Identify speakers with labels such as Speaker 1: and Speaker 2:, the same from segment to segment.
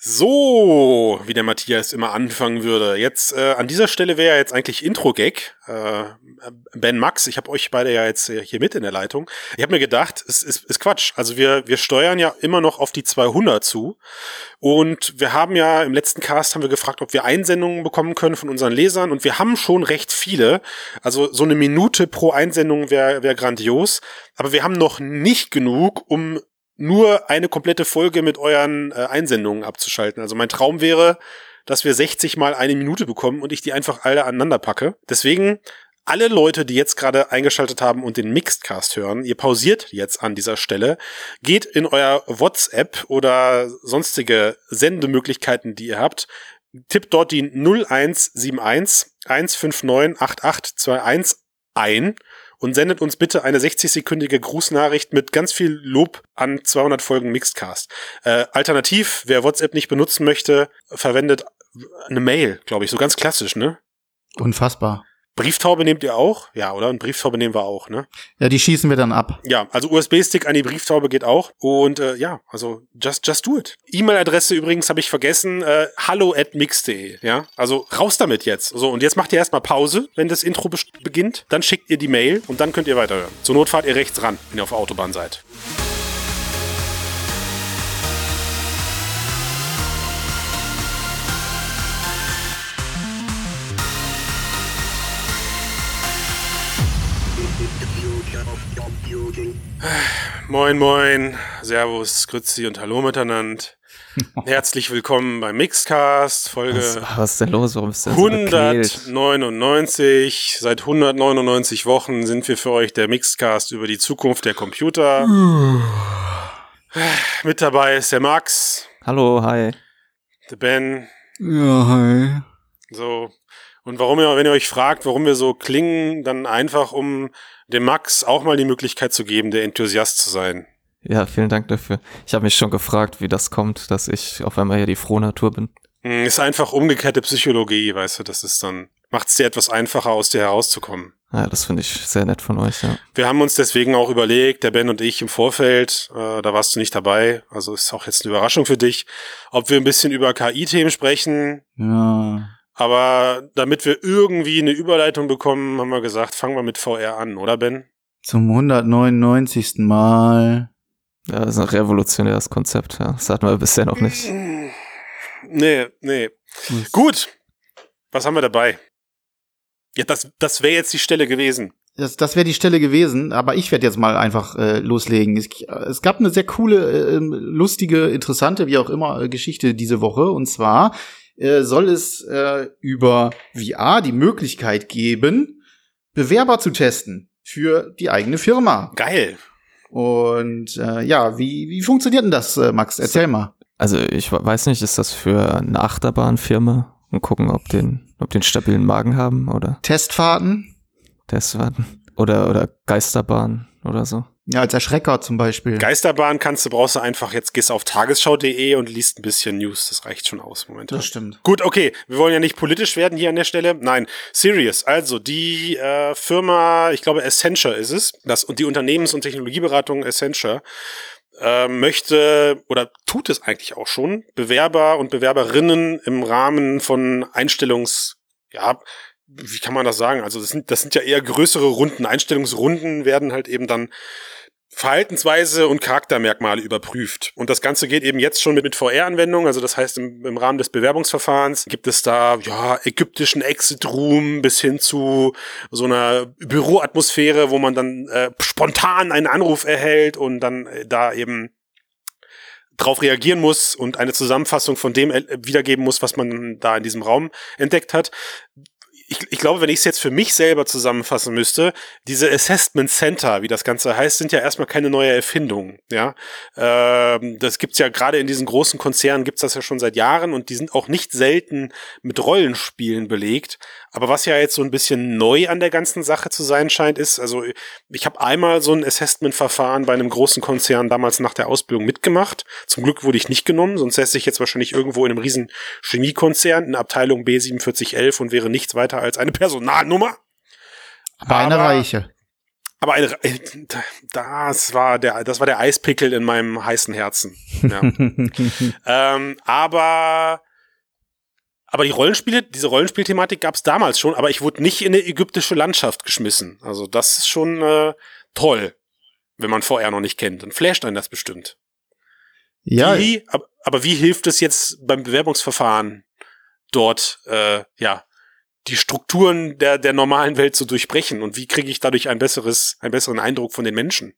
Speaker 1: So, wie der Matthias immer anfangen würde. Jetzt äh, an dieser Stelle wäre jetzt eigentlich Intro-Gag. Äh, ben Max, ich habe euch beide ja jetzt hier mit in der Leitung. Ich habe mir gedacht, es ist, ist Quatsch. Also wir, wir steuern ja immer noch auf die 200 zu. Und wir haben ja im letzten Cast haben wir gefragt, ob wir Einsendungen bekommen können von unseren Lesern. Und wir haben schon recht viele. Also so eine Minute pro Einsendung wäre wär grandios. Aber wir haben noch nicht genug, um nur eine komplette Folge mit euren äh, Einsendungen abzuschalten. Also mein Traum wäre, dass wir 60 mal eine Minute bekommen und ich die einfach alle aneinander packe. Deswegen alle Leute, die jetzt gerade eingeschaltet haben und den Mixedcast hören, ihr pausiert jetzt an dieser Stelle, geht in euer WhatsApp oder sonstige Sendemöglichkeiten, die ihr habt, tippt dort die 0171 159 8821 ein und sendet uns bitte eine 60-sekündige Grußnachricht mit ganz viel Lob an 200 Folgen Mixedcast. Äh, alternativ, wer WhatsApp nicht benutzen möchte, verwendet eine Mail, glaube ich, so ganz klassisch, ne?
Speaker 2: Unfassbar.
Speaker 1: Brieftaube nehmt ihr auch? Ja, oder? Und Brieftaube nehmen wir auch, ne?
Speaker 2: Ja, die schießen wir dann ab.
Speaker 1: Ja, also USB-Stick an die Brieftaube geht auch. Und äh, ja, also just, just do it. E-Mail-Adresse übrigens habe ich vergessen, äh, hallo at mix.de, ja? Also raus damit jetzt. So, und jetzt macht ihr erstmal Pause, wenn das Intro be beginnt. Dann schickt ihr die Mail und dann könnt ihr weiterhören. Zur Not fahrt ihr rechts ran, wenn ihr auf der Autobahn seid. Moin, moin, Servus, Grüezi und Hallo miteinander. Herzlich willkommen beim Mixcast, Folge
Speaker 2: was, was ist denn los? Warum ist
Speaker 1: das 199. So Seit 199 Wochen sind wir für euch der Mixcast über die Zukunft der Computer. Mit dabei ist der Max.
Speaker 2: Hallo, hi.
Speaker 1: Der Ben.
Speaker 2: Ja, hi.
Speaker 1: So. Und warum ihr, wenn ihr euch fragt, warum wir so klingen, dann einfach um dem Max auch mal die Möglichkeit zu geben, der Enthusiast zu sein.
Speaker 2: Ja, vielen Dank dafür. Ich habe mich schon gefragt, wie das kommt, dass ich auf einmal hier die frohe Natur bin.
Speaker 1: Hm, ist einfach umgekehrte Psychologie, weißt du, das ist dann, macht es dir etwas einfacher, aus dir herauszukommen.
Speaker 2: Ja, das finde ich sehr nett von euch, ja.
Speaker 1: Wir haben uns deswegen auch überlegt, der Ben und ich im Vorfeld, äh, da warst du nicht dabei, also ist auch jetzt eine Überraschung für dich, ob wir ein bisschen über KI-Themen sprechen.
Speaker 2: Ja.
Speaker 1: Aber damit wir irgendwie eine Überleitung bekommen, haben wir gesagt, fangen wir mit VR an, oder Ben?
Speaker 2: Zum 199. Mal. Ja, das ist ein revolutionäres Konzept, ja. Das hatten wir bisher noch nicht.
Speaker 1: Nee, nee. Was? Gut. Was haben wir dabei? Ja, das, das wäre jetzt die Stelle gewesen.
Speaker 2: Das, das wäre die Stelle gewesen, aber ich werde jetzt mal einfach äh, loslegen. Es, es, gab eine sehr coole, äh, lustige, interessante, wie auch immer, äh, Geschichte diese Woche. Und zwar äh, soll es äh, über VR die Möglichkeit geben, Bewerber zu testen für die eigene Firma.
Speaker 1: Geil.
Speaker 2: Und äh, ja, wie, wie funktioniert denn das, äh, Max? Erzähl mal. Also ich weiß nicht, ist das für eine Achterbahnfirma und gucken, ob den, ob den stabilen Magen haben oder Testfahrten? Testfahrten oder oder Geisterbahn oder so. Ja, als Erschrecker zum Beispiel.
Speaker 1: Geisterbahn kannst du, brauchst du einfach, jetzt gehst auf tagesschau.de und liest ein bisschen News. Das reicht schon aus, Moment.
Speaker 2: Das stimmt.
Speaker 1: Gut, okay. Wir wollen ja nicht politisch werden hier an der Stelle. Nein, serious. Also, die äh, Firma, ich glaube, Accenture ist es, das, und die Unternehmens- und Technologieberatung Accenture, äh, möchte oder tut es eigentlich auch schon, Bewerber und Bewerberinnen im Rahmen von Einstellungs, ja, wie kann man das sagen? Also das sind, das sind ja eher größere Runden. Einstellungsrunden werden halt eben dann Verhaltensweise und Charaktermerkmale überprüft. Und das Ganze geht eben jetzt schon mit, mit VR-Anwendungen. Also das heißt, im, im, Rahmen des Bewerbungsverfahrens gibt es da ja ägyptischen Exit-Room bis hin zu so einer Büroatmosphäre, wo man dann äh, spontan einen Anruf erhält und dann äh, da eben drauf reagieren muss und eine Zusammenfassung von dem äh, wiedergeben muss, was man da in diesem Raum entdeckt hat ich, ich glaube, wenn ich es jetzt für mich selber zusammenfassen müsste, diese Assessment Center, wie das Ganze heißt, sind ja erstmal keine neue Erfindung. Ja, ähm, das gibt's ja gerade in diesen großen Konzernen gibt's das ja schon seit Jahren und die sind auch nicht selten mit Rollenspielen belegt. Aber was ja jetzt so ein bisschen neu an der ganzen Sache zu sein scheint, ist, also ich habe einmal so ein Assessment-Verfahren bei einem großen Konzern damals nach der Ausbildung mitgemacht. Zum Glück wurde ich nicht genommen, sonst säße ich jetzt wahrscheinlich irgendwo in einem riesen Chemiekonzern in Abteilung B4711 und wäre nichts weiter als eine Personalnummer.
Speaker 2: Aber eine reiche.
Speaker 1: Aber eine, das war der, das war der Eispickel in meinem heißen Herzen. Ja. ähm, aber aber die Rollenspiele, diese Rollenspielthematik gab es damals schon, aber ich wurde nicht in eine ägyptische Landschaft geschmissen. Also das ist schon äh, toll, wenn man VR noch nicht kennt. Dann flasht einen das bestimmt. Ja. Wie, aber, wie hilft es jetzt beim Bewerbungsverfahren dort, äh, ja, die Strukturen der, der normalen Welt zu durchbrechen und wie kriege ich dadurch ein besseres, einen besseren Eindruck von den Menschen?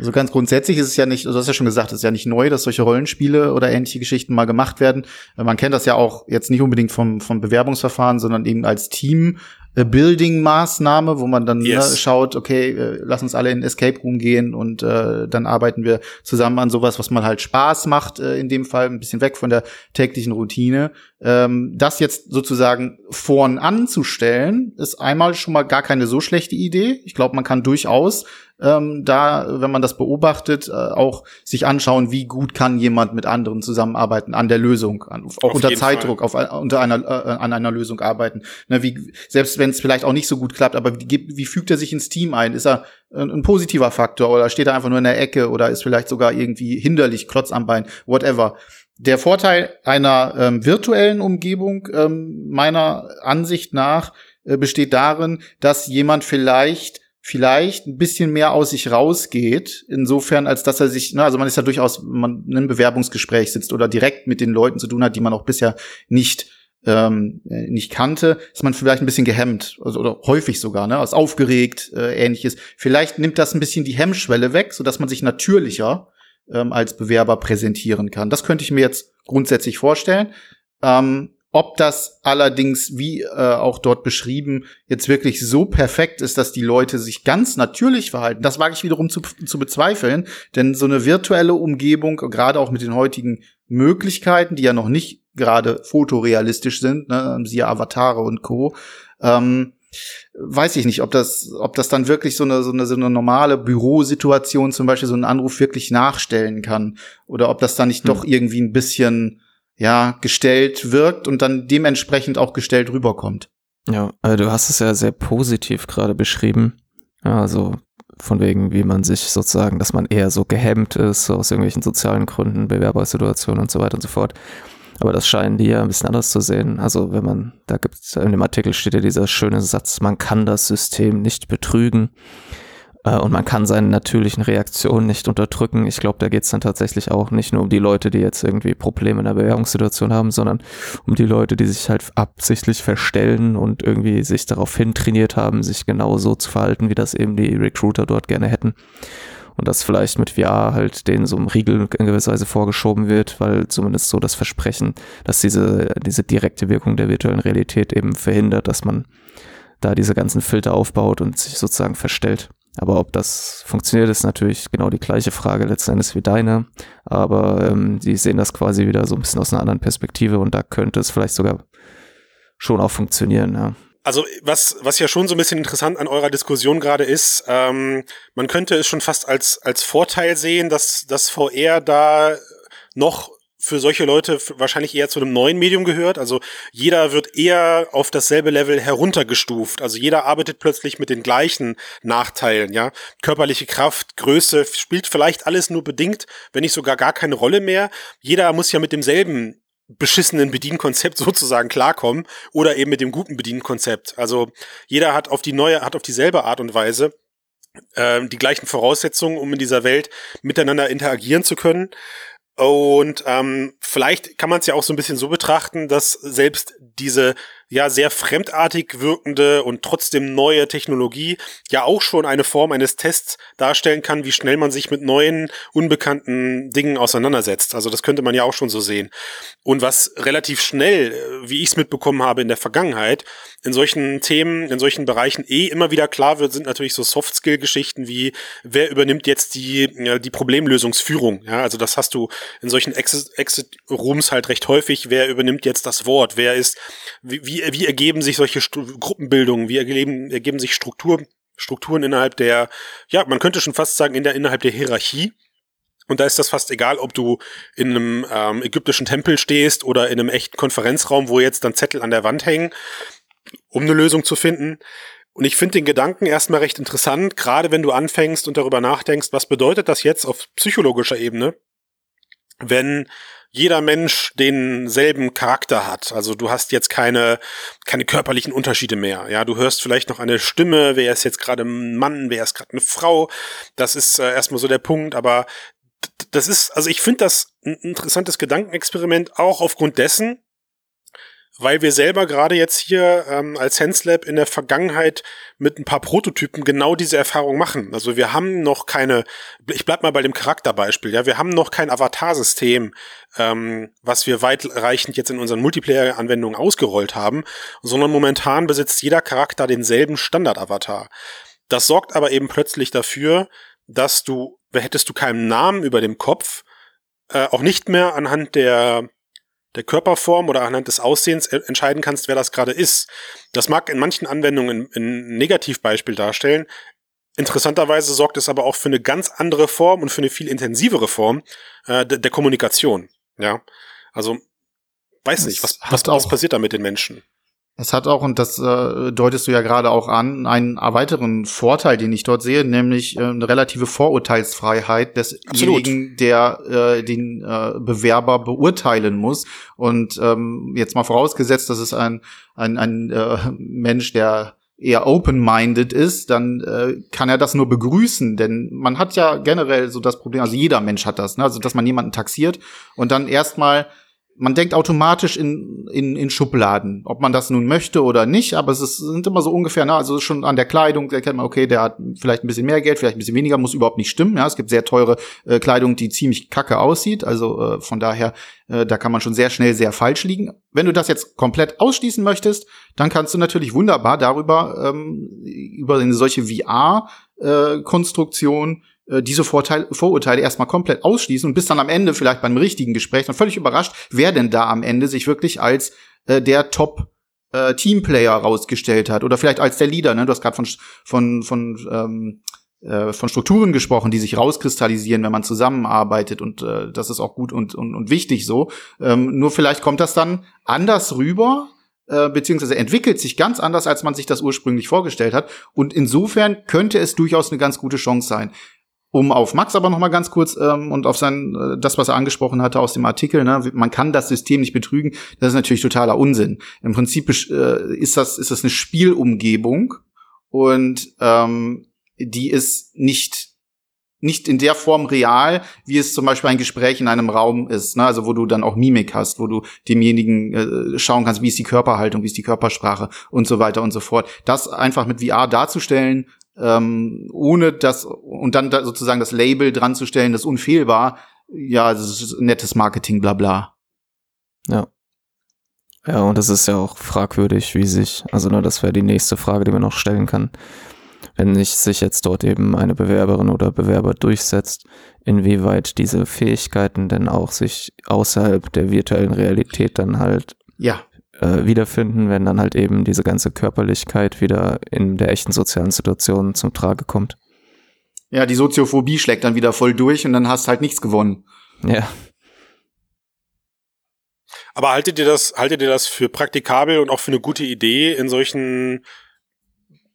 Speaker 2: Also ganz grundsätzlich ist es ja nicht, du hast ja schon gesagt, es ist ja nicht neu, dass solche Rollenspiele oder ähnliche Geschichten mal gemacht werden. Man kennt das ja auch jetzt nicht unbedingt vom, vom Bewerbungsverfahren, sondern eben als Team Building-Maßnahme, wo man dann ne, yes. ne, schaut, okay, äh, lass uns alle in Escape Room gehen und äh, dann arbeiten wir zusammen an sowas, was mal halt Spaß macht, äh, in dem Fall ein bisschen weg von der täglichen Routine. Ähm, das jetzt sozusagen vorn anzustellen, ist einmal schon mal gar keine so schlechte Idee. Ich glaube, man kann durchaus ähm, da, wenn man das beobachtet, äh, auch sich anschauen, wie gut kann jemand mit anderen zusammenarbeiten an der Lösung, an, auch unter Zeitdruck, auf, unter einer, äh, an einer Lösung arbeiten. Ne, wie, selbst wenn es vielleicht auch nicht so gut klappt, aber wie, wie fügt er sich ins Team ein? Ist er ein, ein positiver Faktor oder steht er einfach nur in der Ecke oder ist vielleicht sogar irgendwie hinderlich, Klotz am Bein, whatever. Der Vorteil einer ähm, virtuellen Umgebung ähm, meiner Ansicht nach äh, besteht darin, dass jemand vielleicht vielleicht ein bisschen mehr aus sich rausgeht, insofern, als dass er sich, na, also man ist ja durchaus, man in einem Bewerbungsgespräch sitzt oder direkt mit den Leuten zu tun hat, die man auch bisher nicht ähm, äh, nicht kannte, ist man vielleicht ein bisschen gehemmt also, oder häufig sogar, ne, als aufgeregt, äh, ähnliches. Vielleicht nimmt das ein bisschen die Hemmschwelle weg, so dass man sich natürlicher ähm, als Bewerber präsentieren kann. Das könnte ich mir jetzt grundsätzlich vorstellen. Ähm, ob das allerdings, wie äh, auch dort beschrieben, jetzt wirklich so perfekt ist, dass die Leute sich ganz natürlich verhalten, das wage ich wiederum zu, zu bezweifeln. Denn so eine virtuelle Umgebung, gerade auch mit den heutigen Möglichkeiten, die ja noch nicht gerade fotorealistisch sind, ne, siehe Avatare und Co., ähm, weiß ich nicht, ob das, ob das dann wirklich so eine, so eine, so eine normale Bürosituation, zum Beispiel so einen Anruf wirklich nachstellen kann. Oder ob das dann nicht hm. doch irgendwie ein bisschen ja, gestellt wirkt und dann dementsprechend auch gestellt rüberkommt.
Speaker 3: Ja, also du hast es ja sehr positiv gerade beschrieben. Also von wegen, wie man sich sozusagen, dass man eher so gehemmt ist aus irgendwelchen sozialen Gründen, Bewerbersituationen und so weiter und so fort. Aber das scheinen die ja ein bisschen anders zu sehen. Also wenn man, da gibt es in dem Artikel steht ja dieser schöne Satz, man kann das System nicht betrügen. Äh, und man kann seine natürlichen Reaktionen nicht unterdrücken. Ich glaube, da geht es dann tatsächlich auch nicht nur um die Leute, die jetzt irgendwie Probleme in der Bewerbungssituation haben, sondern um die Leute, die sich halt absichtlich verstellen und irgendwie sich darauf hintrainiert haben, sich genau so zu verhalten, wie das eben die Recruiter dort gerne hätten. Und das vielleicht mit VR halt denen so ein Riegel in gewisser Weise vorgeschoben wird, weil zumindest so das Versprechen, dass diese, diese direkte Wirkung der virtuellen Realität eben verhindert, dass man da diese ganzen Filter aufbaut und sich sozusagen verstellt. Aber ob das funktioniert, ist natürlich genau die gleiche Frage letzten Endes wie deine. Aber ähm, die sehen das quasi wieder so ein bisschen aus einer anderen Perspektive und da könnte es vielleicht sogar schon auch funktionieren, ja.
Speaker 1: Also was, was ja schon so ein bisschen interessant an eurer Diskussion gerade ist, ähm, man könnte es schon fast als, als Vorteil sehen, dass das VR da noch für solche Leute wahrscheinlich eher zu einem neuen Medium gehört. Also jeder wird eher auf dasselbe Level heruntergestuft. Also jeder arbeitet plötzlich mit den gleichen Nachteilen, ja. Körperliche Kraft, Größe spielt vielleicht alles nur bedingt, wenn nicht sogar gar keine Rolle mehr. Jeder muss ja mit demselben beschissenen Bedienkonzept sozusagen klarkommen oder eben mit dem guten Bedienkonzept. Also jeder hat auf die neue, hat auf dieselbe Art und Weise äh, die gleichen Voraussetzungen, um in dieser Welt miteinander interagieren zu können. Und ähm, vielleicht kann man es ja auch so ein bisschen so betrachten, dass selbst diese ja sehr fremdartig wirkende und trotzdem neue Technologie ja auch schon eine Form eines Tests darstellen kann, wie schnell man sich mit neuen, unbekannten Dingen auseinandersetzt. Also das könnte man ja auch schon so sehen. Und was relativ schnell, äh, wie ich es mitbekommen habe in der Vergangenheit, in solchen Themen, in solchen Bereichen eh immer wieder klar wird, sind natürlich so Soft-Skill-Geschichten wie, wer übernimmt jetzt die, die Problemlösungsführung. Ja, also das hast du in solchen Exit-Rooms halt recht häufig. Wer übernimmt jetzt das Wort? Wer ist, wie, wie wie, ergeben sich solche Stu Gruppenbildungen, wie ergeben, ergeben sich Struktur, Strukturen innerhalb der, ja, man könnte schon fast sagen, in der, innerhalb der Hierarchie. Und da ist das fast egal, ob du in einem ähm, ägyptischen Tempel stehst oder in einem echten Konferenzraum, wo jetzt dann Zettel an der Wand hängen, um eine Lösung zu finden. Und ich finde den Gedanken erstmal recht interessant, gerade wenn du anfängst und darüber nachdenkst, was bedeutet das jetzt auf psychologischer Ebene, wenn jeder Mensch denselben Charakter hat. Also du hast jetzt keine, keine körperlichen Unterschiede mehr. Ja, du hörst vielleicht noch eine Stimme, wer ist jetzt gerade ein Mann, wer ist gerade eine Frau. Das ist äh, erstmal so der Punkt, aber das ist, also ich finde das ein interessantes Gedankenexperiment auch aufgrund dessen, weil wir selber gerade jetzt hier ähm, als SenseLab in der Vergangenheit mit ein paar Prototypen genau diese Erfahrung machen. Also wir haben noch keine, ich bleib mal bei dem Charakterbeispiel, ja, wir haben noch kein Avatar-System, ähm, was wir weitreichend jetzt in unseren Multiplayer-Anwendungen ausgerollt haben, sondern momentan besitzt jeder Charakter denselben Standard-Avatar. Das sorgt aber eben plötzlich dafür, dass du, hättest du keinen Namen über dem Kopf, äh, auch nicht mehr anhand der der Körperform oder anhand des Aussehens entscheiden kannst, wer das gerade ist. Das mag in manchen Anwendungen ein Negativbeispiel darstellen. Interessanterweise sorgt es aber auch für eine ganz andere Form und für eine viel intensivere Form äh, der, der Kommunikation. Ja, also weiß nicht, was, was, was passiert da mit den Menschen?
Speaker 2: Es hat auch, und das äh, deutest du ja gerade auch an, einen weiteren Vorteil, den ich dort sehe, nämlich äh, eine relative Vorurteilsfreiheit desjenigen, der äh, den äh, Bewerber beurteilen muss. Und ähm, jetzt mal vorausgesetzt, dass es ein, ein, ein äh, Mensch, der eher open-minded ist, dann äh, kann er das nur begrüßen, denn man hat ja generell so das Problem, also jeder Mensch hat das, ne? also dass man jemanden taxiert und dann erstmal man denkt automatisch in, in, in Schubladen, ob man das nun möchte oder nicht, aber es ist, sind immer so ungefähr, na, also schon an der Kleidung, da kennt man, okay, der hat vielleicht ein bisschen mehr Geld, vielleicht ein bisschen weniger, muss überhaupt nicht stimmen. Ja, es gibt sehr teure äh, Kleidung, die ziemlich kacke aussieht, also äh, von daher, äh, da kann man schon sehr schnell sehr falsch liegen. Wenn du das jetzt komplett ausschließen möchtest, dann kannst du natürlich wunderbar darüber, ähm, über eine solche VR-Konstruktion äh, diese Vorteil, Vorurteile erstmal komplett ausschließen und bis dann am Ende vielleicht beim richtigen Gespräch dann völlig überrascht, wer denn da am Ende sich wirklich als äh, der Top äh, Teamplayer rausgestellt hat oder vielleicht als der Leader. Ne? Du hast gerade von von von ähm, äh, von Strukturen gesprochen, die sich rauskristallisieren, wenn man zusammenarbeitet und äh, das ist auch gut und, und, und wichtig so. Ähm, nur vielleicht kommt das dann anders rüber, äh, beziehungsweise entwickelt sich ganz anders, als man sich das ursprünglich vorgestellt hat. Und insofern könnte es durchaus eine ganz gute Chance sein um auf Max aber noch mal ganz kurz ähm, und auf sein äh, das was er angesprochen hatte aus dem Artikel ne man kann das System nicht betrügen das ist natürlich totaler Unsinn im Prinzip äh, ist das ist das eine Spielumgebung und ähm, die ist nicht nicht in der Form real, wie es zum Beispiel ein Gespräch in einem Raum ist, ne? also wo du dann auch Mimik hast, wo du demjenigen äh, schauen kannst, wie ist die Körperhaltung, wie ist die Körpersprache und so weiter und so fort. Das einfach mit VR darzustellen, ähm, ohne das und dann da sozusagen das Label dran zu stellen, das ist unfehlbar. Ja, das ist nettes Marketing, bla bla.
Speaker 3: Ja. Ja, und das ist ja auch fragwürdig, wie sich, also ne, das wäre die nächste Frage, die man noch stellen kann. Wenn nicht sich jetzt dort eben eine Bewerberin oder Bewerber durchsetzt, inwieweit diese Fähigkeiten denn auch sich außerhalb der virtuellen Realität dann halt
Speaker 2: ja
Speaker 3: äh, wiederfinden, wenn dann halt eben diese ganze Körperlichkeit wieder in der echten sozialen Situation zum Trage kommt.
Speaker 2: Ja, die Soziophobie schlägt dann wieder voll durch und dann hast halt nichts gewonnen.
Speaker 3: Ja.
Speaker 1: Aber haltet ihr das, haltet ihr das für praktikabel und auch für eine gute Idee, in solchen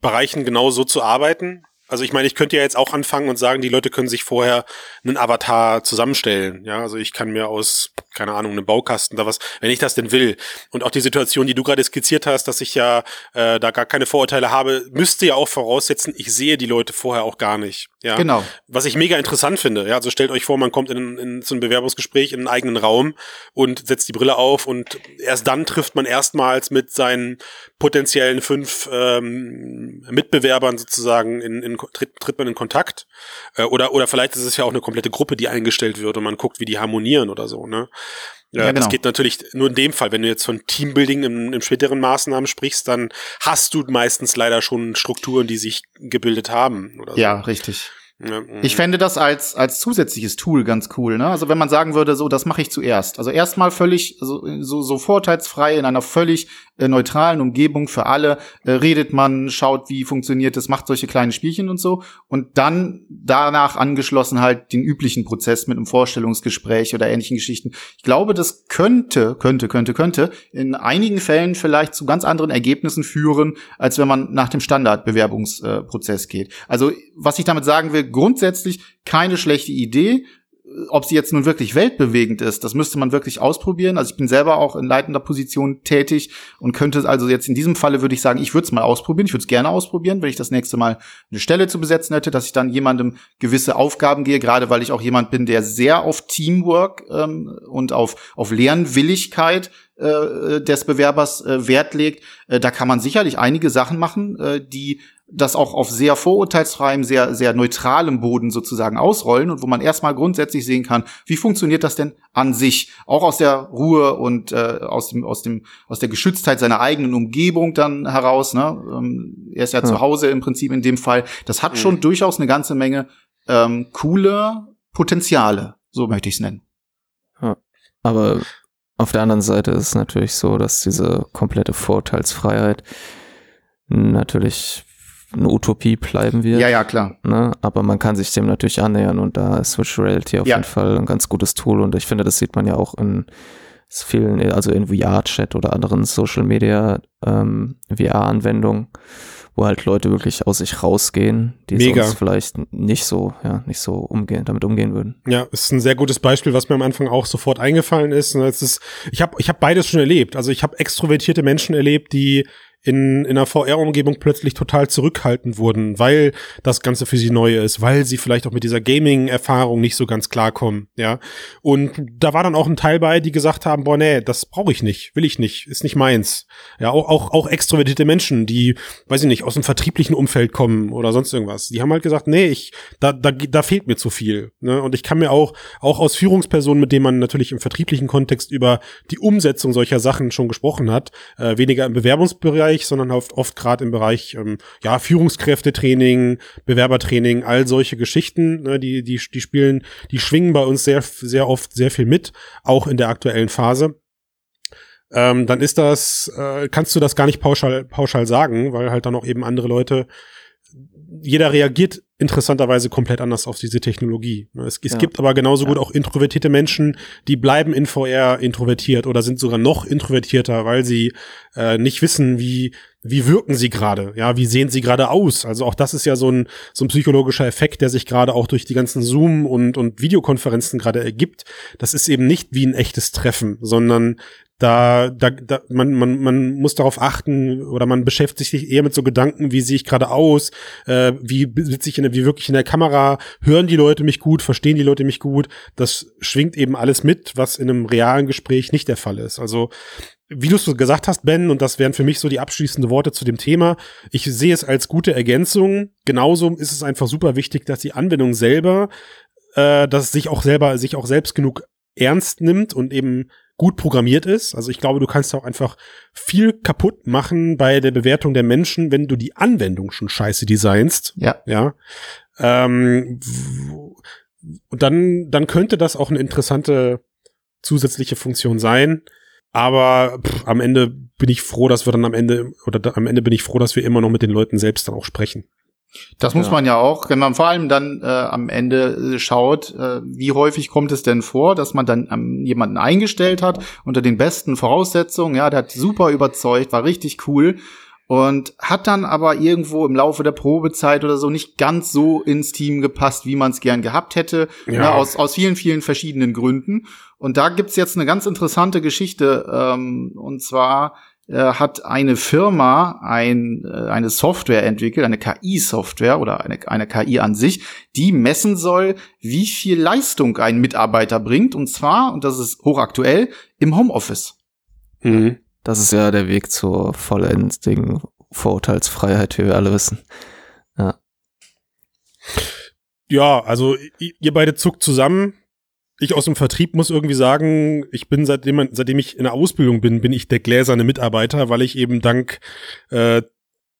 Speaker 1: Bereichen genau so zu arbeiten? Also ich meine, ich könnte ja jetzt auch anfangen und sagen, die Leute können sich vorher einen Avatar zusammenstellen. Ja, also ich kann mir aus, keine Ahnung, einem Baukasten da was, wenn ich das denn will. Und auch die Situation, die du gerade skizziert hast, dass ich ja äh, da gar keine Vorurteile habe, müsste ja auch voraussetzen, ich sehe die Leute vorher auch gar nicht. Ja,
Speaker 2: genau.
Speaker 1: Was ich mega interessant finde. Ja, also stellt euch vor, man kommt in, in so ein Bewerbungsgespräch in einen eigenen Raum und setzt die Brille auf und erst dann trifft man erstmals mit seinen potenziellen fünf ähm, Mitbewerbern sozusagen in, in tritt, tritt man in Kontakt. Äh, oder, oder vielleicht ist es ja auch eine komplette Gruppe, die eingestellt wird und man guckt, wie die harmonieren oder so, ne? Ja, genau. Das geht natürlich nur in dem Fall. Wenn du jetzt von Teambuilding im, im späteren Maßnahmen sprichst, dann hast du meistens leider schon Strukturen, die sich gebildet haben.
Speaker 2: So. Ja, richtig. Ich fände das als, als zusätzliches Tool ganz cool. Ne? Also wenn man sagen würde, so, das mache ich zuerst. Also erstmal völlig so, so, so vorteilsfrei in einer völlig äh, neutralen Umgebung für alle, äh, redet man, schaut, wie funktioniert das, macht solche kleinen Spielchen und so. Und dann danach angeschlossen halt den üblichen Prozess mit einem Vorstellungsgespräch oder ähnlichen Geschichten. Ich glaube, das könnte, könnte, könnte, könnte in einigen Fällen vielleicht zu ganz anderen Ergebnissen führen, als wenn man nach dem Standardbewerbungsprozess äh, geht. Also was ich damit sagen will, grundsätzlich keine schlechte Idee. Ob sie jetzt nun wirklich weltbewegend ist, das müsste man wirklich ausprobieren. Also ich bin selber auch in leitender Position tätig und könnte also jetzt in diesem Falle würde ich sagen, ich würde es mal ausprobieren. Ich würde es gerne ausprobieren, wenn ich das nächste Mal eine Stelle zu besetzen hätte, dass ich dann jemandem gewisse Aufgaben gehe, gerade weil ich auch jemand bin, der sehr auf Teamwork ähm, und auf, auf Lernwilligkeit äh, des Bewerbers äh, Wert legt. Äh, da kann man sicherlich einige Sachen machen, äh, die das auch auf sehr vorurteilsfreiem, sehr, sehr neutralem Boden sozusagen ausrollen und wo man erstmal grundsätzlich sehen kann, wie funktioniert das denn an sich, auch aus der Ruhe und äh, aus dem, aus dem, aus der Geschütztheit seiner eigenen Umgebung dann heraus. Ne? Ähm, er ist ja, ja, zu Hause im Prinzip in dem Fall. Das hat mhm. schon durchaus eine ganze Menge ähm, coole Potenziale, so möchte ich es nennen.
Speaker 3: Ja, aber auf der anderen Seite ist es natürlich so, dass diese komplette Vorurteilsfreiheit natürlich eine Utopie bleiben wird.
Speaker 2: Ja, ja, klar.
Speaker 3: Ne? Aber man kann sich dem natürlich annähern und da ist Virtual Reality auf ja. jeden Fall ein ganz gutes Tool und ich finde, das sieht man ja auch in vielen, also in VR-Chat oder anderen Social Media ähm, VR-Anwendungen, wo halt Leute wirklich aus sich rausgehen, die Mega. sonst vielleicht nicht so, ja, nicht so umgehen, damit umgehen würden.
Speaker 1: Ja, ist ein sehr gutes Beispiel, was mir am Anfang auch sofort eingefallen ist. Es ist ich habe ich hab beides schon erlebt. Also ich habe extrovertierte Menschen erlebt, die in, in einer VR-Umgebung plötzlich total zurückhaltend wurden, weil das Ganze für sie neu ist, weil sie vielleicht auch mit dieser Gaming-Erfahrung nicht so ganz klarkommen, ja. Und da war dann auch ein Teil bei, die gesagt haben, boah, nee, das brauche ich nicht, will ich nicht, ist nicht meins. Ja, auch, auch, auch extrovertierte Menschen, die, weiß ich nicht, aus dem vertrieblichen Umfeld kommen oder sonst irgendwas, die haben halt gesagt, nee, ich, da, da, da fehlt mir zu viel. Ne? Und ich kann mir auch, auch aus Führungspersonen, mit denen man natürlich im vertrieblichen Kontext über die Umsetzung solcher Sachen schon gesprochen hat, äh, weniger im Bewerbungsbereich, Bereich, sondern oft, oft gerade im Bereich ähm, ja Führungskräftetraining, Bewerbertraining, all solche Geschichten, ne, die die die spielen, die schwingen bei uns sehr sehr oft sehr viel mit, auch in der aktuellen Phase. Ähm, dann ist das, äh, kannst du das gar nicht pauschal pauschal sagen, weil halt dann auch eben andere Leute jeder reagiert interessanterweise komplett anders auf diese Technologie. Es, es ja. gibt aber genauso ja. gut auch introvertierte Menschen, die bleiben in VR introvertiert oder sind sogar noch introvertierter, weil sie äh, nicht wissen, wie wie wirken sie gerade, ja, wie sehen sie gerade aus? Also auch das ist ja so ein so ein psychologischer Effekt, der sich gerade auch durch die ganzen Zoom und und Videokonferenzen gerade ergibt. Das ist eben nicht wie ein echtes Treffen, sondern da, da, da man, man, man muss darauf achten oder man beschäftigt sich eher mit so Gedanken, wie sehe ich gerade aus, äh, wie sitze ich in der, wie wirklich in der Kamera, hören die Leute mich gut, verstehen die Leute mich gut. Das schwingt eben alles mit, was in einem realen Gespräch nicht der Fall ist. Also wie du es gesagt hast, Ben, und das wären für mich so die abschließenden Worte zu dem Thema. Ich sehe es als gute Ergänzung. Genauso ist es einfach super wichtig, dass die Anwendung selber, äh, dass es sich auch selber, sich auch selbst genug ernst nimmt und eben gut programmiert ist. Also ich glaube, du kannst auch einfach viel kaputt machen bei der Bewertung der Menschen, wenn du die Anwendung schon scheiße designst.
Speaker 2: Ja.
Speaker 1: Ja. Ähm, und dann, dann könnte das auch eine interessante zusätzliche Funktion sein. Aber pff, am Ende bin ich froh, dass wir dann am Ende, oder da, am Ende bin ich froh, dass wir immer noch mit den Leuten selbst dann auch sprechen.
Speaker 2: Das muss ja. man ja auch, wenn man vor allem dann äh, am Ende äh, schaut, äh, wie häufig kommt es denn vor, dass man dann ähm, jemanden eingestellt hat unter den besten Voraussetzungen, ja, der hat super überzeugt, war richtig cool und hat dann aber irgendwo im Laufe der Probezeit oder so nicht ganz so ins Team gepasst, wie man es gern gehabt hätte, ja. Ja, aus, aus vielen, vielen verschiedenen Gründen. Und da gibt's jetzt eine ganz interessante Geschichte, ähm, und zwar äh, hat eine Firma ein, äh, eine Software entwickelt, eine KI-Software oder eine, eine KI an sich, die messen soll, wie viel Leistung ein Mitarbeiter bringt. Und zwar, und das ist hochaktuell, im Homeoffice.
Speaker 3: Mhm. Das ist ja der Weg zur vollendigen Vorurteilsfreiheit, wie wir alle wissen. Ja.
Speaker 1: Ja, also ihr beide zuckt zusammen ich aus dem Vertrieb muss irgendwie sagen, ich bin seitdem, seitdem ich in der Ausbildung bin, bin ich der gläserne Mitarbeiter, weil ich eben dank äh,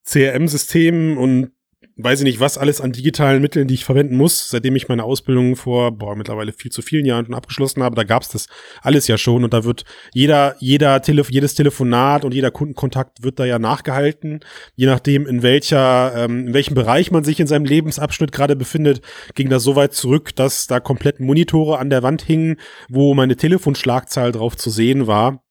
Speaker 1: CRM-Systemen und weiß ich nicht, was alles an digitalen Mitteln, die ich verwenden muss, seitdem ich meine Ausbildung vor, boah, mittlerweile viel zu vielen Jahren schon abgeschlossen habe, da gab's das alles ja schon und da wird jeder, jeder Telef jedes Telefonat und jeder Kundenkontakt wird da ja nachgehalten, je nachdem in welcher, ähm, in welchem Bereich man sich in seinem Lebensabschnitt gerade befindet, ging das so weit zurück, dass da komplett Monitore an der Wand hingen, wo meine Telefonschlagzahl drauf zu sehen war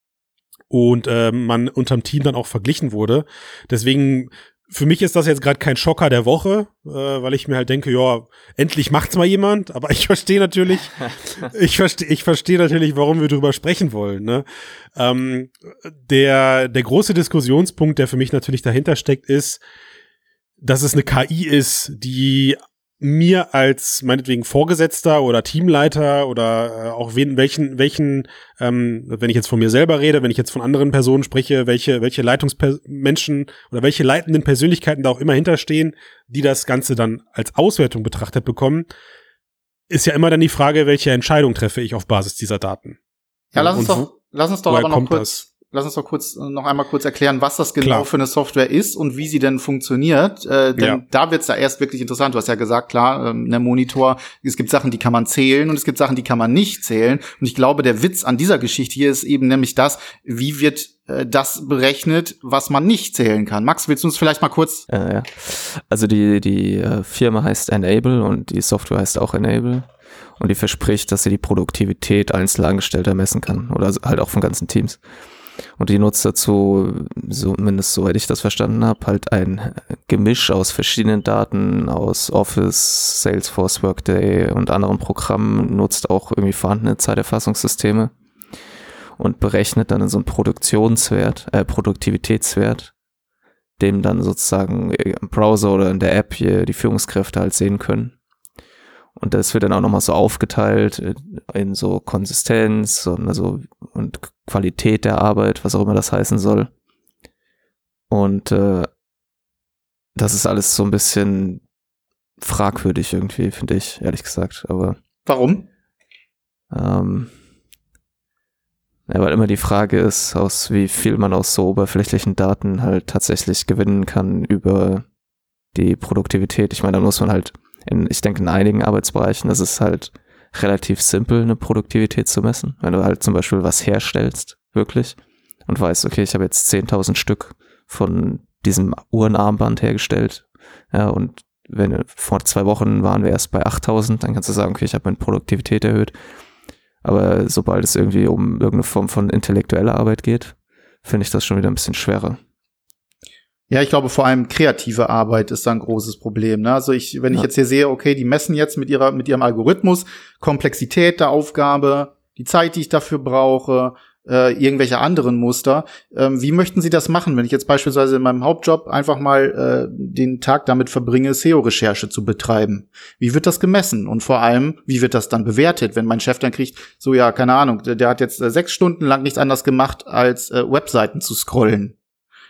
Speaker 1: und äh, man unterm Team dann auch verglichen wurde. Deswegen für mich ist das jetzt gerade kein Schocker der Woche, äh, weil ich mir halt denke, ja, endlich macht's mal jemand. Aber ich verstehe natürlich, ich verstehe, ich verstehe natürlich, warum wir drüber sprechen wollen. Ne? Ähm, der der große Diskussionspunkt, der für mich natürlich dahinter steckt, ist, dass es eine KI ist, die mir als meinetwegen Vorgesetzter oder Teamleiter oder äh, auch wen, welchen, welchen, ähm, wenn ich jetzt von mir selber rede, wenn ich jetzt von anderen Personen spreche, welche, welche Leitungsmenschen oder welche leitenden Persönlichkeiten da auch immer hinterstehen, die das Ganze dann als Auswertung betrachtet bekommen, ist ja immer dann die Frage, welche Entscheidung treffe ich auf Basis dieser Daten.
Speaker 2: Ja, lass uns doch, lass uns doch aber noch kurz, das? Lass uns doch kurz äh, noch einmal kurz erklären, was das genau klar. für eine Software ist und wie sie denn funktioniert. Äh, denn ja. da wird's da erst wirklich interessant. Du hast ja gesagt, klar, ähm, der Monitor, es gibt Sachen, die kann man zählen und es gibt Sachen, die kann man nicht zählen. Und ich glaube, der Witz an dieser Geschichte hier ist eben nämlich das, wie wird äh, das berechnet, was man nicht zählen kann. Max, willst du uns vielleicht mal kurz?
Speaker 3: Äh, ja. Also die, die äh, Firma heißt Enable und die Software heißt auch Enable und die verspricht, dass sie die Produktivität einzelner Angestellter messen kann oder halt auch von ganzen Teams. Und die nutzt dazu, zumindest soweit ich das verstanden habe, halt ein Gemisch aus verschiedenen Daten, aus Office, Salesforce, Workday und anderen Programmen, nutzt auch irgendwie vorhandene Zeiterfassungssysteme und berechnet dann so einen Produktionswert, äh, Produktivitätswert, dem dann sozusagen im Browser oder in der App hier die Führungskräfte halt sehen können. Und das wird dann auch nochmal so aufgeteilt in so Konsistenz und, also, und Qualität der Arbeit, was auch immer das heißen soll. Und äh, das ist alles so ein bisschen fragwürdig irgendwie, finde ich, ehrlich gesagt. Aber
Speaker 2: warum?
Speaker 3: Ähm, ja, weil immer die Frage ist, aus wie viel man aus so oberflächlichen Daten halt tatsächlich gewinnen kann über die Produktivität. Ich meine, da muss man halt in, ich denke, in einigen Arbeitsbereichen ist es halt relativ simpel, eine Produktivität zu messen. Wenn du halt zum Beispiel was herstellst, wirklich, und weißt, okay, ich habe jetzt 10.000 Stück von diesem Uhrenarmband hergestellt, ja, und wenn vor zwei Wochen waren wir erst bei 8000, dann kannst du sagen, okay, ich habe meine Produktivität erhöht. Aber sobald es irgendwie um irgendeine Form von intellektueller Arbeit geht, finde ich das schon wieder ein bisschen schwerer.
Speaker 2: Ja, ich glaube vor allem kreative Arbeit ist da ein großes Problem. Ne? Also ich, wenn ja. ich jetzt hier sehe, okay, die messen jetzt mit ihrer, mit ihrem Algorithmus Komplexität der Aufgabe, die Zeit, die ich dafür brauche, äh, irgendwelche anderen Muster. Ähm, wie möchten Sie das machen, wenn ich jetzt beispielsweise in meinem Hauptjob einfach mal äh, den Tag damit verbringe, SEO-Recherche zu betreiben? Wie wird das gemessen? Und vor allem, wie wird das dann bewertet, wenn mein Chef dann kriegt, so ja, keine Ahnung, der, der hat jetzt äh, sechs Stunden lang nichts anderes gemacht, als äh, Webseiten zu scrollen.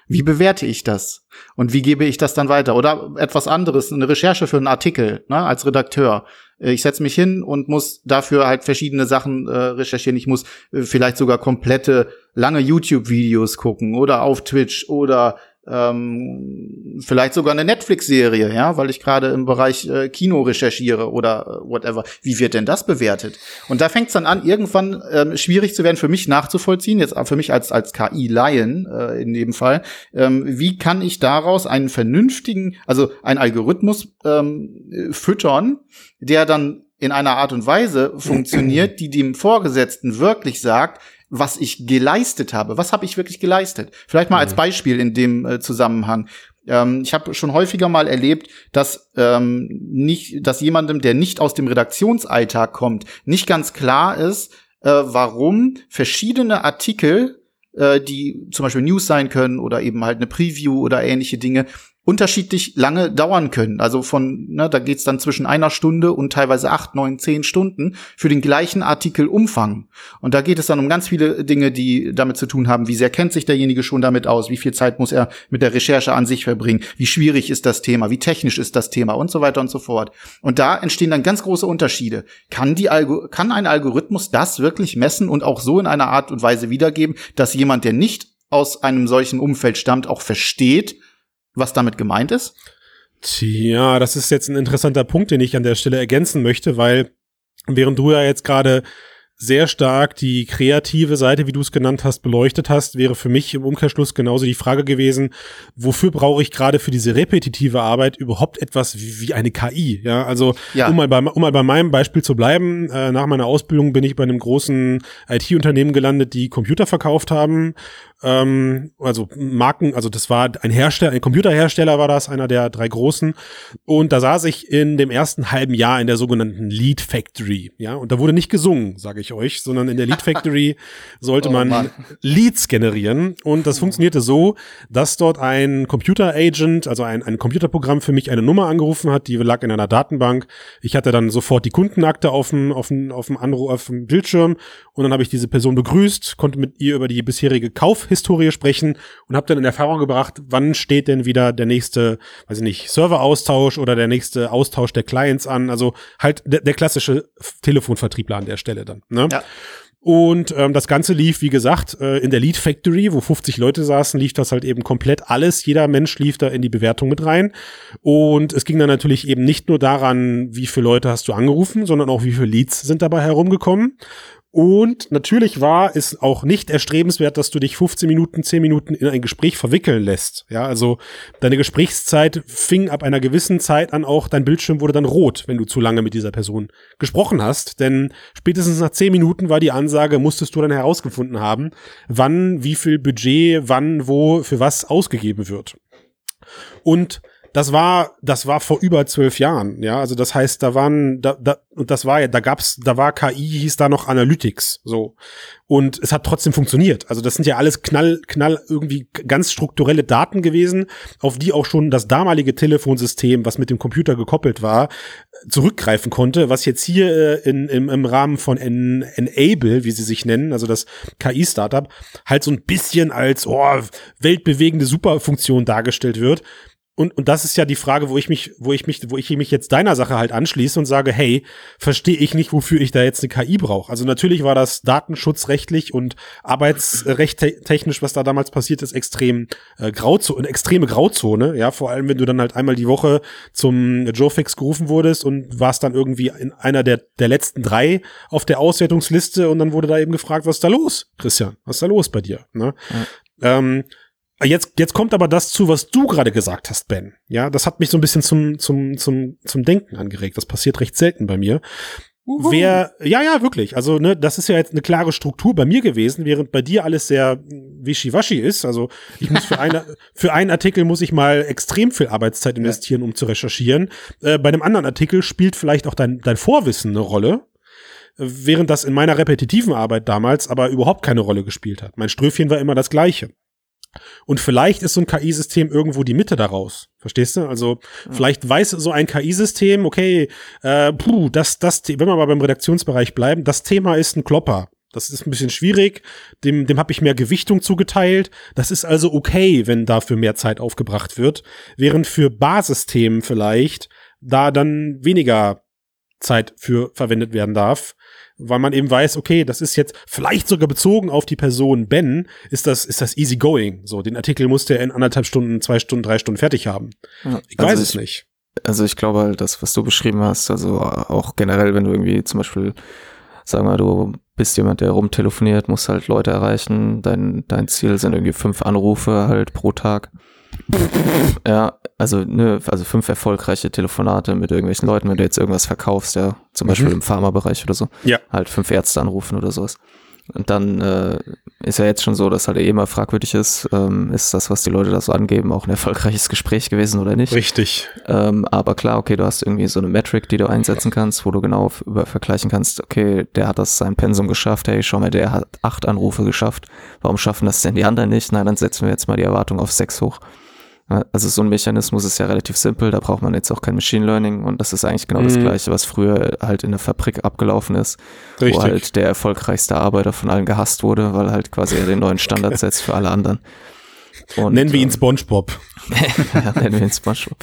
Speaker 2: Wie bewerte ich das? Und wie gebe ich das dann weiter? Oder etwas anderes, eine Recherche für einen Artikel, ne, als Redakteur. Äh, ich setze mich hin und muss dafür halt verschiedene Sachen äh, recherchieren. Ich muss äh, vielleicht sogar komplette lange YouTube-Videos gucken oder auf Twitch oder ähm, vielleicht sogar eine Netflix-Serie, ja, weil ich gerade im Bereich äh, Kino recherchiere oder äh, whatever. Wie wird denn das bewertet? Und da fängt es dann an, irgendwann ähm, schwierig zu werden für mich nachzuvollziehen, jetzt für mich als als KI-Laien äh, in dem Fall. Ähm, wie kann ich daraus einen vernünftigen, also einen Algorithmus ähm, füttern, der dann in einer Art und Weise funktioniert, die dem Vorgesetzten wirklich sagt, was ich geleistet habe. Was habe ich wirklich geleistet? Vielleicht mal mhm. als Beispiel in dem äh, Zusammenhang. Ähm, ich habe schon häufiger mal erlebt, dass ähm, nicht, dass jemandem, der nicht aus dem Redaktionsalltag kommt, nicht ganz klar ist, äh, warum verschiedene Artikel äh, die zum Beispiel News sein können oder eben halt eine Preview oder ähnliche Dinge, unterschiedlich lange dauern können. Also von, ne, da geht's dann zwischen einer Stunde und teilweise acht, neun, zehn Stunden für den gleichen Artikel Umfang. Und da geht es dann um ganz viele Dinge, die damit zu tun haben, wie sehr kennt sich derjenige schon damit aus, wie viel Zeit muss er mit der Recherche an sich verbringen, wie schwierig ist das Thema, wie technisch ist das Thema und so weiter und so fort. Und da entstehen dann ganz große Unterschiede. Kann, die Algo kann ein Algorithmus das wirklich messen und auch so in einer Art und Weise wiedergeben, dass jemand, der nicht aus einem solchen Umfeld stammt, auch versteht, was damit gemeint ist?
Speaker 1: Tja, das ist jetzt ein interessanter Punkt, den ich an der Stelle ergänzen möchte, weil während du ja jetzt gerade sehr stark die kreative Seite, wie du es genannt hast, beleuchtet hast, wäre für mich im Umkehrschluss genauso die Frage gewesen, wofür brauche ich gerade für diese repetitive Arbeit überhaupt etwas wie, wie eine KI? Ja, also ja. Um, mal bei, um mal bei meinem Beispiel zu bleiben, äh, nach meiner Ausbildung bin ich bei einem großen IT-Unternehmen gelandet, die Computer verkauft haben ähm, also Marken, also das war ein Hersteller, ein Computerhersteller war das, einer der drei großen. Und da saß ich in dem ersten halben Jahr in der sogenannten Lead Factory, ja, und da wurde nicht gesungen, sage ich euch, sondern in der Lead Factory sollte oh, man Mann. Leads generieren und das funktionierte so, dass dort ein Computer Agent, also ein, ein Computerprogramm für mich eine Nummer angerufen hat, die lag in einer Datenbank. Ich hatte dann sofort die Kundenakte auf dem, auf dem, auf dem Anruf, auf dem Bildschirm und dann habe ich diese Person begrüßt, konnte mit ihr über die bisherige Kauf Historie sprechen und habe dann in Erfahrung gebracht, wann steht denn wieder der nächste, weiß ich nicht, Serveraustausch oder der nächste Austausch der Clients an. Also halt der, der klassische Telefonvertriebler an der Stelle dann. Ne? Ja. Und ähm, das Ganze lief, wie gesagt, äh, in der Lead Factory, wo 50 Leute saßen, lief das halt eben komplett alles. Jeder Mensch lief da in die Bewertung mit rein. Und es ging dann natürlich eben nicht nur daran, wie viele Leute hast du angerufen, sondern auch, wie viele Leads sind dabei herumgekommen. Und natürlich war es auch nicht erstrebenswert, dass du dich 15 Minuten, 10 Minuten in ein Gespräch verwickeln lässt. Ja, also deine Gesprächszeit fing ab einer gewissen Zeit an auch, dein Bildschirm wurde dann rot, wenn du zu lange mit dieser Person gesprochen hast. Denn spätestens nach 10 Minuten war die Ansage, musstest du dann herausgefunden haben, wann, wie viel Budget, wann, wo, für was ausgegeben wird. Und das war, das war vor über zwölf Jahren, ja. Also das heißt, da waren, da, da, und das war ja, da gab's, da war KI, hieß da noch Analytics, so. Und es hat trotzdem funktioniert. Also das sind ja alles knall, knall irgendwie ganz strukturelle Daten gewesen, auf die auch schon das damalige Telefonsystem, was mit dem Computer gekoppelt war, zurückgreifen konnte, was jetzt hier äh, in, im, im Rahmen von en, Enable, wie sie sich nennen, also das KI-Startup, halt so ein bisschen als oh, weltbewegende Superfunktion dargestellt wird und, und das ist ja die Frage, wo ich mich, wo ich mich, wo ich mich jetzt deiner Sache halt anschließe und sage, hey, verstehe ich nicht, wofür ich da jetzt eine KI brauche. Also natürlich war das datenschutzrechtlich und arbeitsrecht technisch, was da damals passiert ist, extrem äh, Grauzone, eine extreme Grauzone. Ja, vor allem, wenn du dann halt einmal die Woche zum Joe Fix gerufen wurdest und warst dann irgendwie in einer der, der letzten drei auf der Auswertungsliste und dann wurde da eben gefragt, was ist da los, Christian? Was ist da los bei dir? Ne? Ja. Ähm, Jetzt, jetzt kommt aber das zu, was du gerade gesagt hast, Ben. Ja, das hat mich so ein bisschen zum, zum, zum, zum Denken angeregt. Das passiert recht selten bei mir. Uhu. Wer, ja, ja, wirklich. Also, ne, das ist ja jetzt eine klare Struktur bei mir gewesen, während bei dir alles sehr wischiwaschi ist. Also, ich muss für eine, für einen Artikel muss ich mal extrem viel Arbeitszeit investieren, um zu recherchieren. Äh, bei einem anderen Artikel spielt vielleicht auch dein, dein Vorwissen eine Rolle. Während das in meiner repetitiven Arbeit damals aber überhaupt keine Rolle gespielt hat. Mein Ströfchen war immer das gleiche. Und vielleicht ist so ein KI-System irgendwo die Mitte daraus. Verstehst du? Also ja. vielleicht weiß so ein KI-System, okay, äh, puh, das, das, wenn wir mal beim Redaktionsbereich bleiben, das Thema ist ein Klopper. Das ist ein bisschen schwierig. Dem, dem habe ich mehr Gewichtung zugeteilt. Das ist also okay, wenn dafür mehr Zeit aufgebracht wird. Während für Basisthemen vielleicht da dann weniger Zeit für verwendet werden darf weil man eben weiß, okay, das ist jetzt vielleicht sogar bezogen auf die Person Ben, ist das, ist das easy going. So, den Artikel muss der in anderthalb Stunden, zwei Stunden, drei Stunden fertig haben. Ja, ich weiß also es nicht.
Speaker 3: Also ich glaube halt, das, was du beschrieben hast, also auch generell, wenn du irgendwie zum Beispiel, sagen wir, du bist jemand, der rumtelefoniert, musst halt Leute erreichen, dein, dein Ziel sind irgendwie fünf Anrufe halt pro Tag. Ja, also, ne, also fünf erfolgreiche Telefonate mit irgendwelchen Leuten, wenn du jetzt irgendwas verkaufst, ja, zum Beispiel mhm. im Pharmabereich oder so. Ja. Halt fünf Ärzte anrufen oder sowas. Und dann äh, ist ja jetzt schon so, dass halt eh immer fragwürdig ist, ähm, ist das, was die Leute da so angeben, auch ein erfolgreiches Gespräch gewesen oder nicht.
Speaker 1: Richtig.
Speaker 3: Ähm, aber klar, okay, du hast irgendwie so eine Metric, die du einsetzen kannst, wo du genau über vergleichen kannst, okay, der hat das sein Pensum geschafft, hey, schau mal, der hat acht Anrufe geschafft, warum schaffen das denn die anderen nicht? Nein, dann setzen wir jetzt mal die Erwartung auf sechs hoch. Also so ein Mechanismus ist ja relativ simpel, da braucht man jetzt auch kein Machine Learning und das ist eigentlich genau mhm. das gleiche, was früher halt in der Fabrik abgelaufen ist, Richtig. wo halt der erfolgreichste Arbeiter von allen gehasst wurde, weil halt quasi er den neuen Standard setzt für alle anderen.
Speaker 1: Und, nennen wir ihn ähm, SpongeBob.
Speaker 3: ja, nennen wir ihn SpongeBob.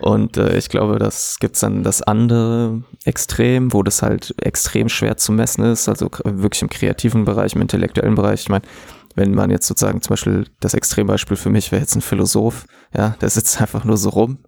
Speaker 3: Und äh, ich glaube, das gibt's dann das andere Extrem, wo das halt extrem schwer zu messen ist, also wirklich im kreativen Bereich, im intellektuellen Bereich. Ich meine, wenn man jetzt sozusagen zum Beispiel das Extrembeispiel für mich wäre jetzt ein Philosoph, ja, der sitzt einfach nur so rum.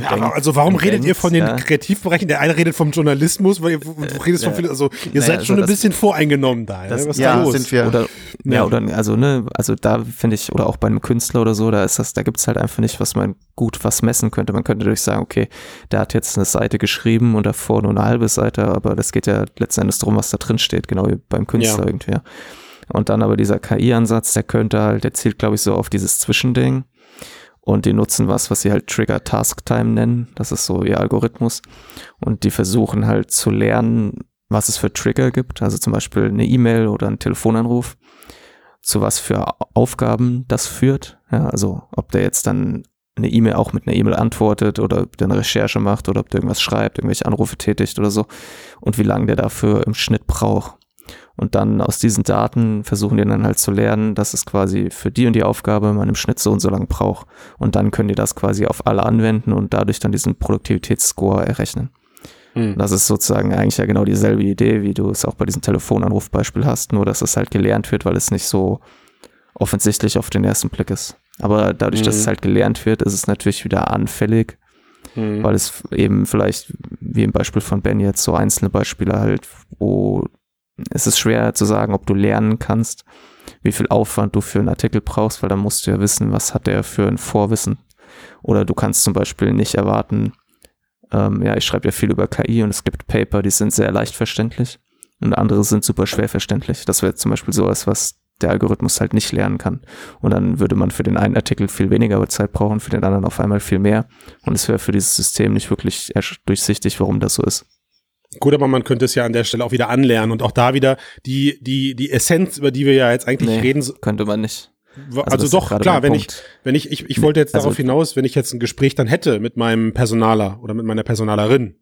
Speaker 1: Ja, denkt, also warum redet denkt, ihr von den ja, Kreativbereichen? Der eine redet vom Journalismus, weil du redest von also ihr naja, seid also schon ein bisschen voreingenommen da.
Speaker 2: Das, Was ja, da los? sind wir.
Speaker 3: Oder, ja. ja, oder also ne, also da finde ich oder auch bei einem Künstler oder so, da ist das, da gibt's halt einfach nicht, was man gut was messen könnte. Man könnte durch sagen, okay, der hat jetzt eine Seite geschrieben und davor nur eine halbe Seite, aber das geht ja letzten Endes darum, was da drin steht, genau wie beim Künstler irgendwie. Ja. Und dann aber dieser KI-Ansatz, der könnte halt, der zielt, glaube ich, so auf dieses Zwischending. Und die nutzen was, was sie halt Trigger Task Time nennen. Das ist so ihr Algorithmus. Und die versuchen halt zu lernen, was es für Trigger gibt. Also zum Beispiel eine E-Mail oder ein Telefonanruf. Zu was für Aufgaben das führt. Ja, also ob der jetzt dann eine E-Mail auch mit einer E-Mail antwortet oder ob der eine Recherche macht oder ob der irgendwas schreibt, irgendwelche Anrufe tätigt oder so. Und wie lange der dafür im Schnitt braucht. Und dann aus diesen Daten versuchen die dann halt zu lernen, dass es quasi für die und die Aufgabe man im Schnitt so und so lang braucht. Und dann können die das quasi auf alle anwenden und dadurch dann diesen Produktivitätsscore errechnen. Hm. Das ist sozusagen eigentlich ja genau dieselbe Idee, wie du es auch bei diesem Telefonanrufbeispiel hast, nur dass es halt gelernt wird, weil es nicht so offensichtlich auf den ersten Blick ist. Aber dadurch, hm. dass es halt gelernt wird, ist es natürlich wieder anfällig, hm. weil es eben vielleicht, wie im Beispiel von Ben jetzt, so einzelne Beispiele halt, wo es ist schwer zu sagen, ob du lernen kannst, wie viel Aufwand du für einen Artikel brauchst, weil dann musst du ja wissen, was hat er für ein Vorwissen. Oder du kannst zum Beispiel nicht erwarten, ähm, ja, ich schreibe ja viel über KI und es gibt Paper, die sind sehr leicht verständlich und andere sind super schwer verständlich. Das wäre zum Beispiel sowas, was der Algorithmus halt nicht lernen kann. Und dann würde man für den einen Artikel viel weniger Zeit brauchen, für den anderen auf einmal viel mehr. Und es wäre für dieses System nicht wirklich durchsichtig, warum das so ist.
Speaker 1: Gut, aber man könnte es ja an der Stelle auch wieder anlernen und auch da wieder die, die, die Essenz, über die wir ja jetzt eigentlich nee, reden.
Speaker 3: Könnte man nicht.
Speaker 1: Also, also doch, klar, wenn ich, wenn ich, ich, ich wollte jetzt also, darauf hinaus, wenn ich jetzt ein Gespräch dann hätte mit meinem Personaler oder mit meiner Personalerin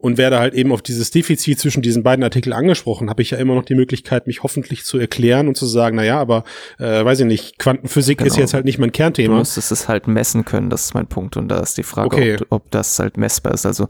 Speaker 1: und werde halt eben auf dieses Defizit zwischen diesen beiden Artikeln angesprochen, habe ich ja immer noch die Möglichkeit, mich hoffentlich zu erklären und zu sagen, na ja, aber äh, weiß ich nicht, Quantenphysik genau. ist jetzt halt nicht mein Kernthema.
Speaker 3: Du müsstest es halt messen können, das ist mein Punkt und da ist die Frage, okay. ob, ob das halt messbar ist. Also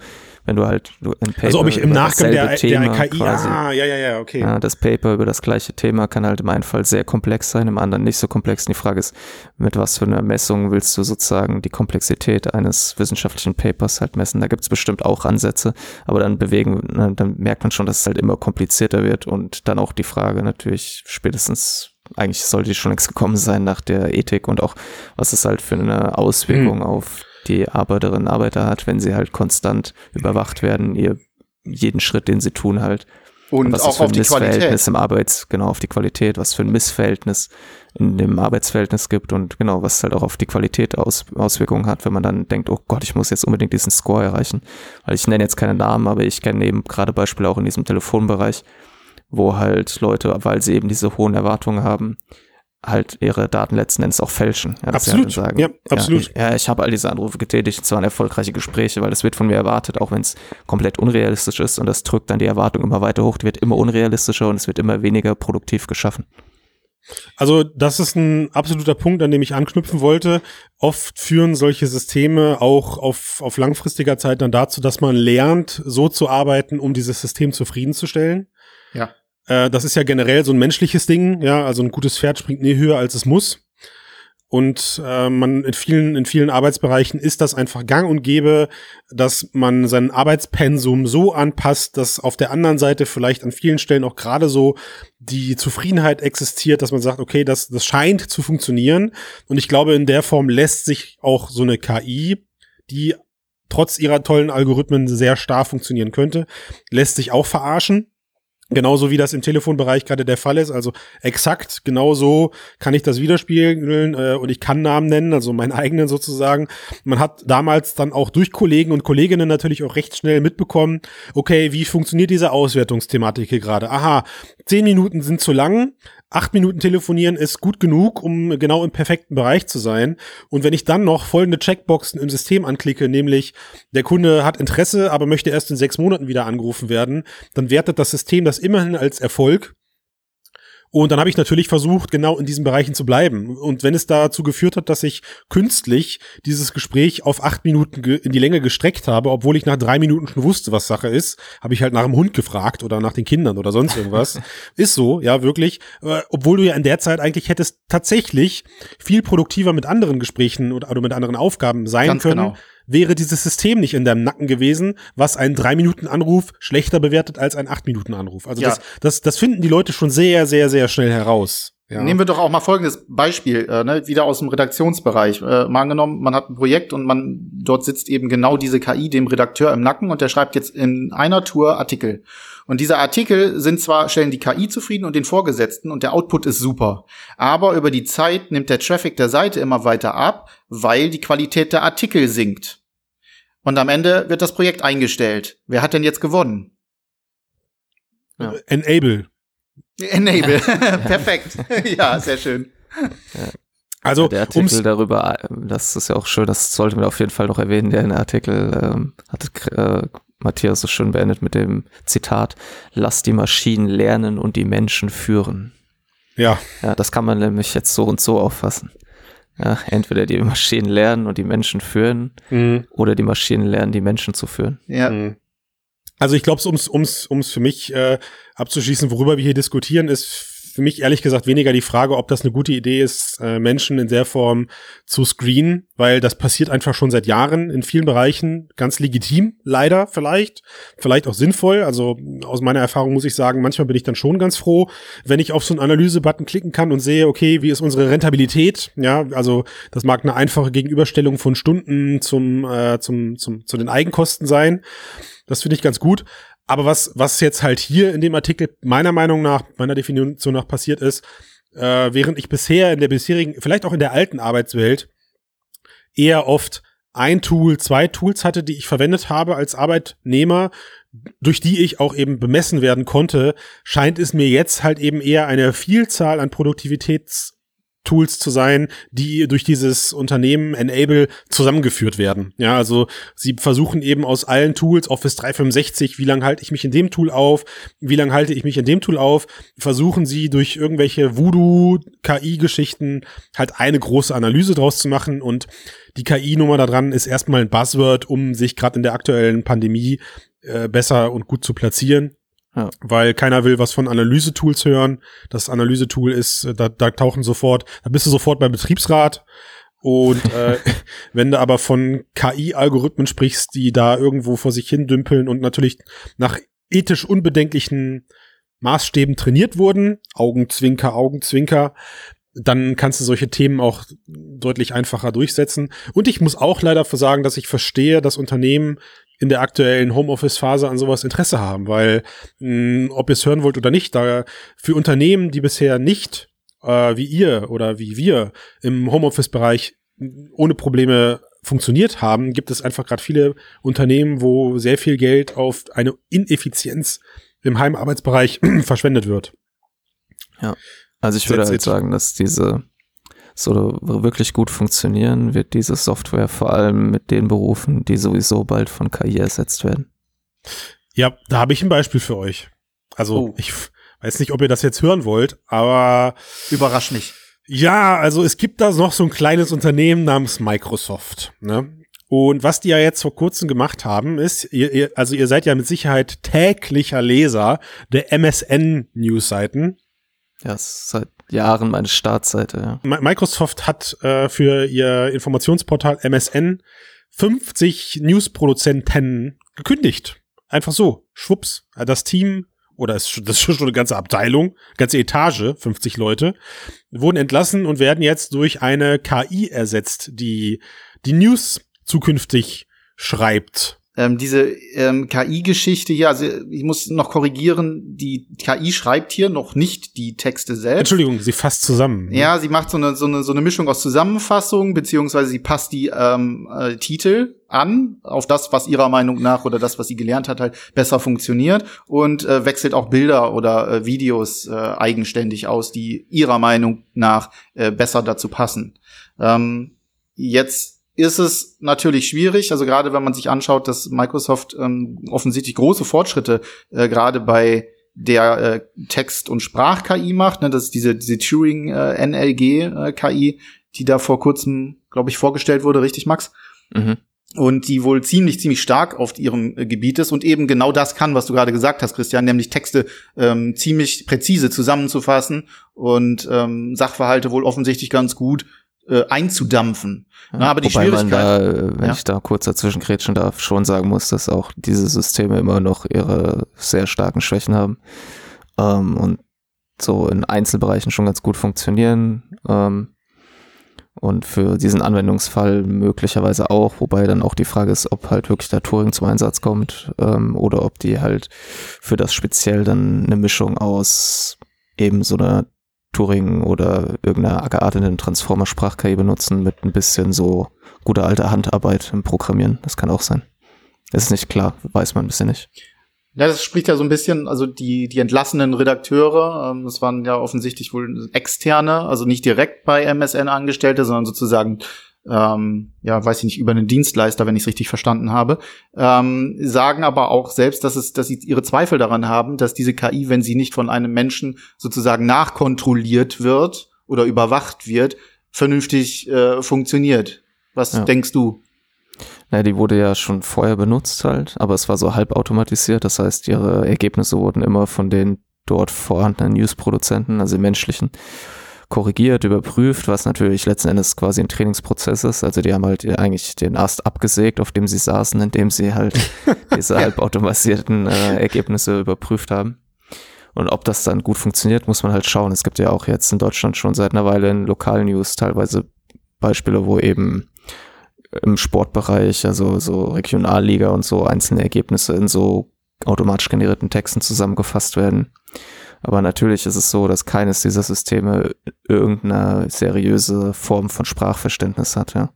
Speaker 3: wenn du halt
Speaker 1: ein Paper Also ob ich im Nachgang der, Thema der KI, quasi, ah, ja, ja, ja, okay.
Speaker 3: Ja, das Paper über das gleiche Thema kann halt im einen Fall sehr komplex sein, im anderen nicht so komplex. Und die Frage ist, mit was für einer Messung willst du sozusagen die Komplexität eines wissenschaftlichen Papers halt messen? Da gibt es bestimmt auch Ansätze, aber dann bewegen, dann merkt man schon, dass es halt immer komplizierter wird und dann auch die Frage natürlich spätestens eigentlich sollte die schon längst gekommen sein nach der Ethik und auch, was es halt für eine Auswirkung hm. auf die Arbeiterinnen und Arbeiter hat, wenn sie halt konstant überwacht werden, ihr jeden Schritt, den sie tun halt.
Speaker 2: Und, und was auch für ein Missverhältnis
Speaker 3: im Arbeits, genau, auf die Qualität, was für ein Missverhältnis in dem Arbeitsverhältnis gibt und genau, was halt auch auf die Qualität aus, Auswirkungen hat, wenn man dann denkt, oh Gott, ich muss jetzt unbedingt diesen Score erreichen. Weil ich nenne jetzt keine Namen, aber ich kenne eben gerade Beispiele auch in diesem Telefonbereich, wo halt Leute, weil sie eben diese hohen Erwartungen haben, halt ihre Daten letzten Endes auch fälschen.
Speaker 1: Ja, absolut. Sagen, ja, absolut.
Speaker 3: Ja, ich, ja, ich habe all diese Anrufe getätigt, es waren erfolgreiche Gespräche, weil das wird von mir erwartet, auch wenn es komplett unrealistisch ist und das drückt dann die Erwartung immer weiter hoch, die wird immer unrealistischer und es wird immer weniger produktiv geschaffen.
Speaker 1: Also das ist ein absoluter Punkt, an dem ich anknüpfen wollte. Oft führen solche Systeme auch auf, auf langfristiger Zeit dann dazu, dass man lernt, so zu arbeiten, um dieses System zufriedenzustellen.
Speaker 2: Ja.
Speaker 1: Äh, das ist ja generell so ein menschliches Ding, ja, also ein gutes Pferd springt nie höher, als es muss. Und äh, man in vielen, in vielen Arbeitsbereichen ist das einfach gang und gäbe, dass man sein Arbeitspensum so anpasst, dass auf der anderen Seite vielleicht an vielen Stellen auch gerade so die Zufriedenheit existiert, dass man sagt, okay, das, das scheint zu funktionieren. Und ich glaube, in der Form lässt sich auch so eine KI, die trotz ihrer tollen Algorithmen sehr starr funktionieren könnte, lässt sich auch verarschen. Genauso wie das im Telefonbereich gerade der Fall ist. Also exakt genauso kann ich das widerspiegeln äh, und ich kann Namen nennen, also meinen eigenen sozusagen. Man hat damals dann auch durch Kollegen und Kolleginnen natürlich auch recht schnell mitbekommen, okay, wie funktioniert diese Auswertungsthematik hier gerade? Aha, zehn Minuten sind zu lang, acht Minuten telefonieren ist gut genug, um genau im perfekten Bereich zu sein. Und wenn ich dann noch folgende Checkboxen im System anklicke, nämlich der Kunde hat Interesse, aber möchte erst in sechs Monaten wieder angerufen werden, dann wertet das System das immerhin als Erfolg Und dann habe ich natürlich versucht, genau in diesen Bereichen zu bleiben. Und wenn es dazu geführt hat, dass ich künstlich dieses Gespräch auf acht Minuten in die Länge gestreckt habe, obwohl ich nach drei Minuten schon wusste, was Sache ist, habe ich halt nach dem Hund gefragt oder nach den Kindern oder sonst irgendwas. ist so, ja, wirklich. Äh, obwohl du ja in der Zeit eigentlich hättest tatsächlich viel produktiver mit anderen Gesprächen oder, oder mit anderen Aufgaben sein Ganz können. Genau wäre dieses System nicht in deinem Nacken gewesen, was einen drei Minuten Anruf schlechter bewertet als ein acht Minuten Anruf. Also ja. das, das, das finden die Leute schon sehr, sehr, sehr schnell heraus.
Speaker 2: Ja. Nehmen wir doch auch mal folgendes Beispiel, äh, ne, wieder aus dem Redaktionsbereich. Äh, mal angenommen, man hat ein Projekt und man dort sitzt eben genau diese KI dem Redakteur im Nacken und der schreibt jetzt in einer Tour Artikel. Und diese Artikel sind zwar, stellen die KI zufrieden und den Vorgesetzten und der Output ist super. Aber über die Zeit nimmt der Traffic der Seite immer weiter ab, weil die Qualität der Artikel sinkt. Und am Ende wird das Projekt eingestellt. Wer hat denn jetzt gewonnen?
Speaker 1: Ja. Enable.
Speaker 2: Enable. Perfekt. ja, sehr schön.
Speaker 3: Ja. Also der Artikel darüber, das ist ja auch schön, das sollten wir auf jeden Fall noch erwähnen. Der Artikel ähm, hat äh, Matthias so schön beendet mit dem Zitat: Lass die Maschinen lernen und die Menschen führen.
Speaker 1: Ja.
Speaker 3: Ja, das kann man nämlich jetzt so und so auffassen. Ja, entweder die Maschinen lernen und die Menschen führen mhm. oder die Maschinen lernen, die Menschen zu führen.
Speaker 2: Ja. Mhm.
Speaker 1: Also ich glaube, ums, ums, ums für mich äh, abzuschließen, worüber wir hier diskutieren, ist für mich ehrlich gesagt weniger die Frage, ob das eine gute Idee ist, äh, Menschen in der Form zu screenen, weil das passiert einfach schon seit Jahren in vielen Bereichen ganz legitim, leider vielleicht, vielleicht auch sinnvoll. Also aus meiner Erfahrung muss ich sagen, manchmal bin ich dann schon ganz froh, wenn ich auf so einen Analyse-Button klicken kann und sehe, okay, wie ist unsere Rentabilität? Ja, also das mag eine einfache Gegenüberstellung von Stunden zum, äh, zum, zum, zu den Eigenkosten sein. Das finde ich ganz gut. Aber was, was jetzt halt hier in dem Artikel meiner Meinung nach, meiner Definition nach passiert ist, äh, während ich bisher in der bisherigen, vielleicht auch in der alten Arbeitswelt, eher oft ein Tool, zwei Tools hatte, die ich verwendet habe als Arbeitnehmer, durch die ich auch eben bemessen werden konnte, scheint es mir jetzt halt eben eher eine Vielzahl an Produktivitäts Tools zu sein, die durch dieses Unternehmen Enable zusammengeführt werden. Ja, also sie versuchen eben aus allen Tools, Office 365, wie lange halte ich mich in dem Tool auf, wie lange halte ich mich in dem Tool auf, versuchen sie durch irgendwelche Voodoo-KI-Geschichten halt eine große Analyse draus zu machen und die KI-Nummer da dran ist erstmal ein Buzzword, um sich gerade in der aktuellen Pandemie äh, besser und gut zu platzieren. Ja. Weil keiner will was von Analysetools hören. Das Analysetool ist, äh, da, da tauchen sofort, da bist du sofort beim Betriebsrat. Und äh, wenn du aber von KI-Algorithmen sprichst, die da irgendwo vor sich hin dümpeln und natürlich nach ethisch unbedenklichen Maßstäben trainiert wurden, Augenzwinker, Augenzwinker, dann kannst du solche Themen auch deutlich einfacher durchsetzen. Und ich muss auch leider sagen, dass ich verstehe, dass Unternehmen in der aktuellen Homeoffice-Phase an sowas Interesse haben, weil mh, hm, ob ihr es hören wollt oder nicht, da für Unternehmen, die bisher nicht äh, wie ihr oder wie wir im Homeoffice-Bereich ohne Probleme funktioniert haben, gibt es einfach gerade viele Unternehmen, wo sehr viel Geld auf eine Ineffizienz im Heimarbeitsbereich verschwendet wird.
Speaker 3: Ja, also ich würde halt sagen, dass diese so wirklich gut funktionieren, wird diese Software vor allem mit den Berufen, die sowieso bald von KI ersetzt werden.
Speaker 1: Ja, da habe ich ein Beispiel für euch. Also oh. ich weiß nicht, ob ihr das jetzt hören wollt, aber
Speaker 2: überrasch nicht.
Speaker 1: Ja, also es gibt da noch so ein kleines Unternehmen namens Microsoft. Ne? Und was die ja jetzt vor kurzem gemacht haben, ist, ihr, ihr, also ihr seid ja mit Sicherheit täglicher Leser der MSN-Newsseiten.
Speaker 3: Ja, seit Jahren meine Startseite.
Speaker 1: Ja. Microsoft hat äh, für ihr Informationsportal MSN 50 Newsproduzenten gekündigt. Einfach so. Schwupps. Das Team oder das ist schon eine ganze Abteilung, ganze Etage, 50 Leute, wurden entlassen und werden jetzt durch eine KI ersetzt, die die News zukünftig schreibt
Speaker 2: ähm, diese ähm, KI-Geschichte hier, also ich muss noch korrigieren, die KI schreibt hier noch nicht die Texte selbst.
Speaker 1: Entschuldigung, sie fasst zusammen.
Speaker 2: Ja, sie macht so eine, so eine, so eine Mischung aus Zusammenfassung, beziehungsweise sie passt die ähm, äh, Titel an, auf das, was ihrer Meinung nach oder das, was sie gelernt hat, halt besser funktioniert und äh, wechselt auch Bilder oder äh, Videos äh, eigenständig aus, die ihrer Meinung nach äh, besser dazu passen. Ähm, jetzt ist es natürlich schwierig, also gerade wenn man sich anschaut, dass Microsoft ähm, offensichtlich große Fortschritte äh, gerade bei der äh, Text- und Sprach-KI macht. Ne? Das ist diese, diese Turing-NLG-KI, äh, die da vor kurzem, glaube ich, vorgestellt wurde, richtig, Max? Mhm. Und die wohl ziemlich, ziemlich stark auf ihrem äh, Gebiet ist und eben genau das kann, was du gerade gesagt hast, Christian, nämlich Texte ähm, ziemlich präzise zusammenzufassen und ähm, Sachverhalte wohl offensichtlich ganz gut äh, einzudampfen.
Speaker 3: Ja, Na, aber die Schwierigkeit, man da, äh, wenn ja. ich da kurz dazwischen grätschen darf, schon sagen muss, dass auch diese Systeme immer noch ihre sehr starken Schwächen haben ähm, und so in Einzelbereichen schon ganz gut funktionieren. Ähm, und für diesen Anwendungsfall möglicherweise auch, wobei dann auch die Frage ist, ob halt wirklich der Turing zum Einsatz kommt ähm, oder ob die halt für das speziell dann eine Mischung aus eben so einer Turing oder irgendeiner gearteten Transformer-Sprach-KI benutzen mit ein bisschen so guter alter Handarbeit im Programmieren. Das kann auch sein. Das ist nicht klar, weiß man ein bisschen nicht.
Speaker 2: Ja, das spricht ja so ein bisschen, also die, die entlassenen Redakteure, ähm, das waren ja offensichtlich wohl externe, also nicht direkt bei MSN Angestellte, sondern sozusagen ähm, ja, weiß ich nicht, über einen Dienstleister, wenn ich es richtig verstanden habe, ähm, sagen aber auch selbst, dass es, dass sie ihre Zweifel daran haben, dass diese KI, wenn sie nicht von einem Menschen sozusagen nachkontrolliert wird oder überwacht wird, vernünftig äh, funktioniert. Was ja. denkst du?
Speaker 3: Naja, die wurde ja schon vorher benutzt halt, aber es war so halbautomatisiert. Das heißt, ihre Ergebnisse wurden immer von den dort vorhandenen News-Produzenten, also menschlichen, korrigiert, überprüft, was natürlich letzten Endes quasi ein Trainingsprozess ist. Also die haben halt eigentlich den Ast abgesägt, auf dem sie saßen, indem sie halt diese halbautomatisierten äh, Ergebnisse überprüft haben. Und ob das dann gut funktioniert, muss man halt schauen. Es gibt ja auch jetzt in Deutschland schon seit einer Weile in Lokalnews teilweise Beispiele, wo eben im Sportbereich, also so Regionalliga und so einzelne Ergebnisse in so automatisch generierten Texten zusammengefasst werden. Aber natürlich ist es so, dass keines dieser Systeme irgendeine seriöse Form von Sprachverständnis hat, ja.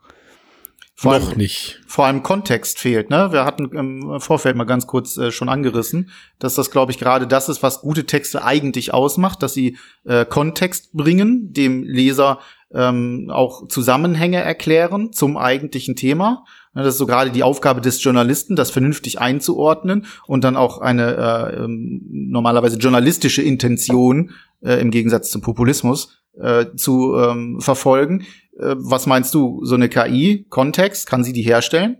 Speaker 2: Vor Noch allem, nicht. Vor allem Kontext fehlt, ne? Wir hatten im Vorfeld mal ganz kurz äh, schon angerissen, dass das, glaube ich, gerade das ist, was gute Texte eigentlich ausmacht, dass sie äh, Kontext bringen, dem Leser ähm, auch Zusammenhänge erklären zum eigentlichen Thema. Das ist so gerade die Aufgabe des Journalisten, das vernünftig einzuordnen und dann auch eine äh, ähm, normalerweise journalistische Intention äh, im Gegensatz zum Populismus äh, zu ähm, verfolgen. Äh, was meinst du, so eine KI, Kontext, kann sie die herstellen?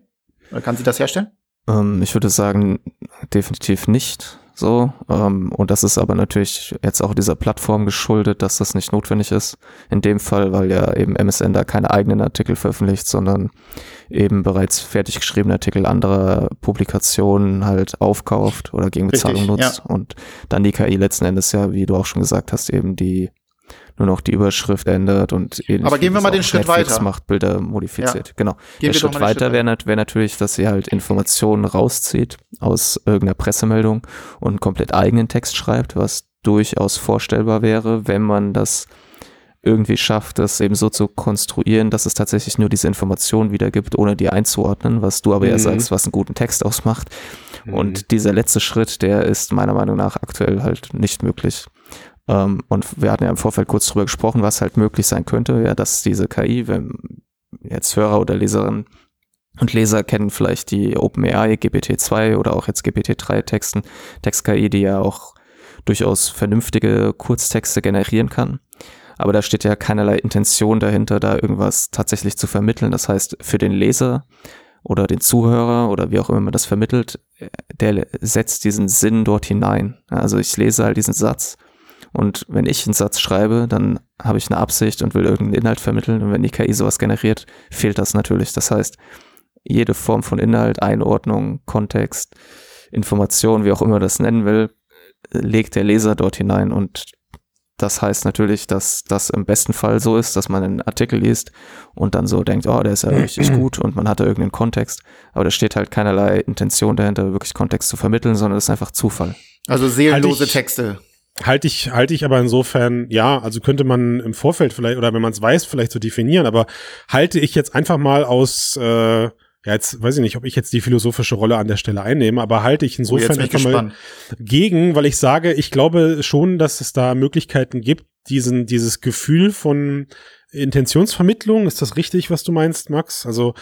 Speaker 2: Oder kann sie das herstellen?
Speaker 3: Ähm, ich würde sagen, definitiv nicht. So, ähm, und das ist aber natürlich jetzt auch dieser Plattform geschuldet, dass das nicht notwendig ist. In dem Fall, weil ja eben MSN da keine eigenen Artikel veröffentlicht, sondern eben bereits fertig geschriebene Artikel anderer Publikationen halt aufkauft oder gegen Bezahlung Richtig, nutzt. Ja. Und dann die KI letzten Endes ja, wie du auch schon gesagt hast, eben die nur noch die Überschrift ändert und.
Speaker 2: Aber gehen wir mal den Schritt Netflix weiter.
Speaker 3: macht Bilder modifiziert. Ja. Genau. Gehen der Schritt weiter wäre wär natürlich, dass sie halt Informationen rauszieht aus irgendeiner Pressemeldung und komplett eigenen Text schreibt, was durchaus vorstellbar wäre, wenn man das irgendwie schafft, das eben so zu konstruieren, dass es tatsächlich nur diese Informationen wiedergibt, ohne die einzuordnen, was du aber mhm. ja sagst, was einen guten Text ausmacht. Mhm. Und dieser letzte Schritt, der ist meiner Meinung nach aktuell halt nicht möglich. Ähm, und wir hatten ja im Vorfeld kurz drüber gesprochen, was halt möglich sein könnte, ja, dass diese KI, wenn jetzt Hörer oder Leserinnen und Leser kennen vielleicht die OpenAI GPT-2 oder auch jetzt GPT-3 Texten, Text-KI, die ja auch durchaus vernünftige Kurztexte generieren kann. Aber da steht ja keinerlei Intention dahinter, da irgendwas tatsächlich zu vermitteln. Das heißt, für den Leser oder den Zuhörer oder wie auch immer man das vermittelt, der setzt diesen Sinn dort hinein. Also ich lese halt diesen Satz und wenn ich einen Satz schreibe, dann habe ich eine Absicht und will irgendeinen Inhalt vermitteln. Und wenn die KI sowas generiert, fehlt das natürlich. Das heißt, jede Form von Inhalt, Einordnung, Kontext, Information, wie auch immer das nennen will, legt der Leser dort hinein. Und das heißt natürlich, dass das im besten Fall so ist, dass man einen Artikel liest und dann so denkt, oh, der ist ja richtig gut und man hat da irgendeinen Kontext. Aber da steht halt keinerlei Intention dahinter, wirklich Kontext zu vermitteln, sondern es ist einfach Zufall.
Speaker 2: Also seelenlose halt Texte.
Speaker 1: Halte ich, halte ich aber insofern, ja, also könnte man im Vorfeld vielleicht, oder wenn man es weiß, vielleicht so definieren, aber halte ich jetzt einfach mal aus, äh, ja, jetzt weiß ich nicht, ob ich jetzt die philosophische Rolle an der Stelle einnehme, aber halte ich oh, insofern oh, einfach mal gegen, weil ich sage, ich glaube schon, dass es da Möglichkeiten gibt, diesen, dieses Gefühl von Intentionsvermittlung, ist das richtig, was du meinst, Max? Also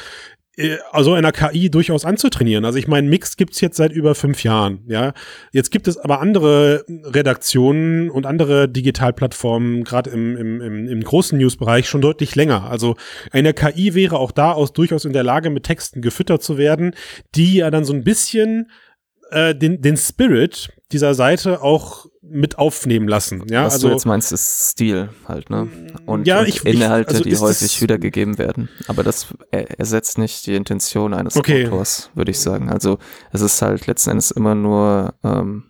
Speaker 1: also einer KI durchaus anzutrainieren. Also ich meine, Mix gibt's jetzt seit über fünf Jahren. Ja, jetzt gibt es aber andere Redaktionen und andere Digitalplattformen, gerade im, im, im, im großen Newsbereich schon deutlich länger. Also eine KI wäre auch da aus durchaus in der Lage, mit Texten gefüttert zu werden, die ja dann so ein bisschen äh, den, den Spirit dieser Seite auch mit aufnehmen lassen. Ja,
Speaker 3: Was
Speaker 1: also
Speaker 3: du jetzt meinst, ist Stil halt, ne? Und,
Speaker 1: Ja,
Speaker 3: und
Speaker 1: ich- ich-
Speaker 3: Inhalte,
Speaker 1: also
Speaker 3: die häufig wiedergegeben werden. Aber das er, ersetzt nicht die Intention eines
Speaker 1: Okay.
Speaker 3: Autors, würde ich sagen. Also es ist halt letzten Endes immer nur ähm,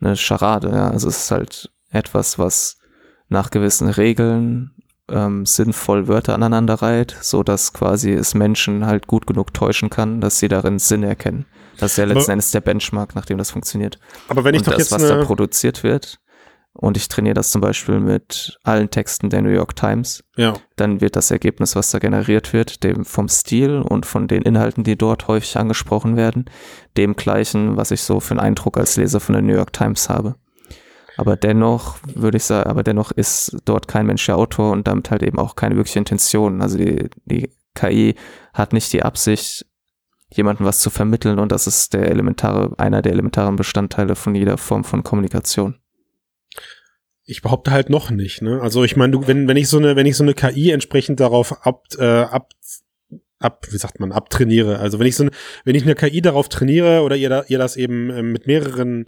Speaker 3: eine Scharade, ja. Also es ist halt etwas, was nach gewissen Regeln ähm, sinnvoll Wörter aneinander reiht, so dass quasi es Menschen halt gut genug täuschen kann, dass sie darin Sinn erkennen. Das ist ja letzten
Speaker 1: Aber-
Speaker 3: Endes der Benchmark, nach dem das funktioniert.
Speaker 1: aber wenn ich
Speaker 3: und
Speaker 1: doch
Speaker 3: das,
Speaker 1: jetzt
Speaker 3: was da produziert wird, und ich trainiere das zum Beispiel mit allen Texten der New York Times,
Speaker 1: ja,
Speaker 3: dann wird das Ergebnis, was da generiert wird, dem vom Stil und von den Inhalten, die dort häufig angesprochen werden, dem gleichen, was ich so für einen Eindruck als Leser von der New York Times habe. Aber dennoch würde ich sagen, aber dennoch ist dort kein Mensch der Autor und damit halt eben auch keine wirkliche Intention. Also die, die KI hat nicht die Absicht, jemandem was zu vermitteln und das ist der elementare, einer der elementaren Bestandteile von jeder Form von Kommunikation.
Speaker 1: ich behaupte halt noch nicht. Ne? Also ich meine, wenn wenn ich so eine wenn ich so eine KI entsprechend darauf ab äh, ab ab wie sagt man abtrainiere. Also wenn ich so eine, wenn ich eine KI darauf trainiere oder ihr da, ihr das eben ähm, mit mehreren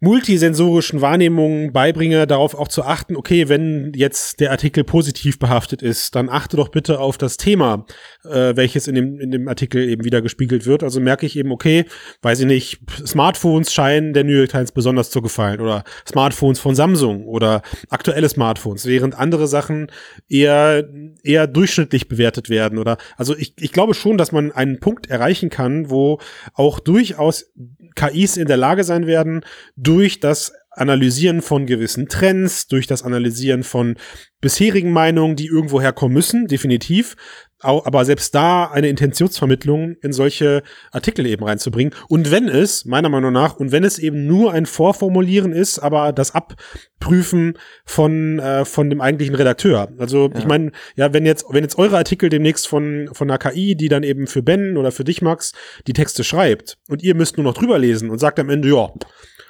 Speaker 1: multisensorischen Wahrnehmungen beibringe, darauf auch zu achten, okay, wenn jetzt der Artikel positiv behaftet ist, dann achte doch bitte auf das Thema, äh, welches in dem, in dem Artikel eben wieder gespiegelt wird. Also merke ich eben, okay, weiß ich nicht, Smartphones scheinen der New York Times besonders zu gefallen oder Smartphones von Samsung oder aktuelle Smartphones, während andere Sachen eher, eher durchschnittlich bewertet werden oder, also ich, ich glaube schon, dass man einen Punkt erreichen kann, wo auch durchaus KIs in der Lage sein werden, durch das Analysieren von gewissen Trends, durch das Analysieren von bisherigen Meinungen, die irgendwo herkommen müssen, definitiv, aber selbst da eine Intentionsvermittlung in solche Artikel eben reinzubringen. Und wenn es, meiner Meinung nach, und wenn es eben nur ein Vorformulieren ist, aber das Abprüfen von, äh, von dem eigentlichen Redakteur. Also ich
Speaker 3: Ja.
Speaker 1: meine, ja, wenn jetzt, wenn jetzt eure Artikel demnächst von, von einer KI, die dann eben für Ben oder für dich, Max, die Texte schreibt und ihr müsst nur noch drüber lesen und sagt am Ende, ja,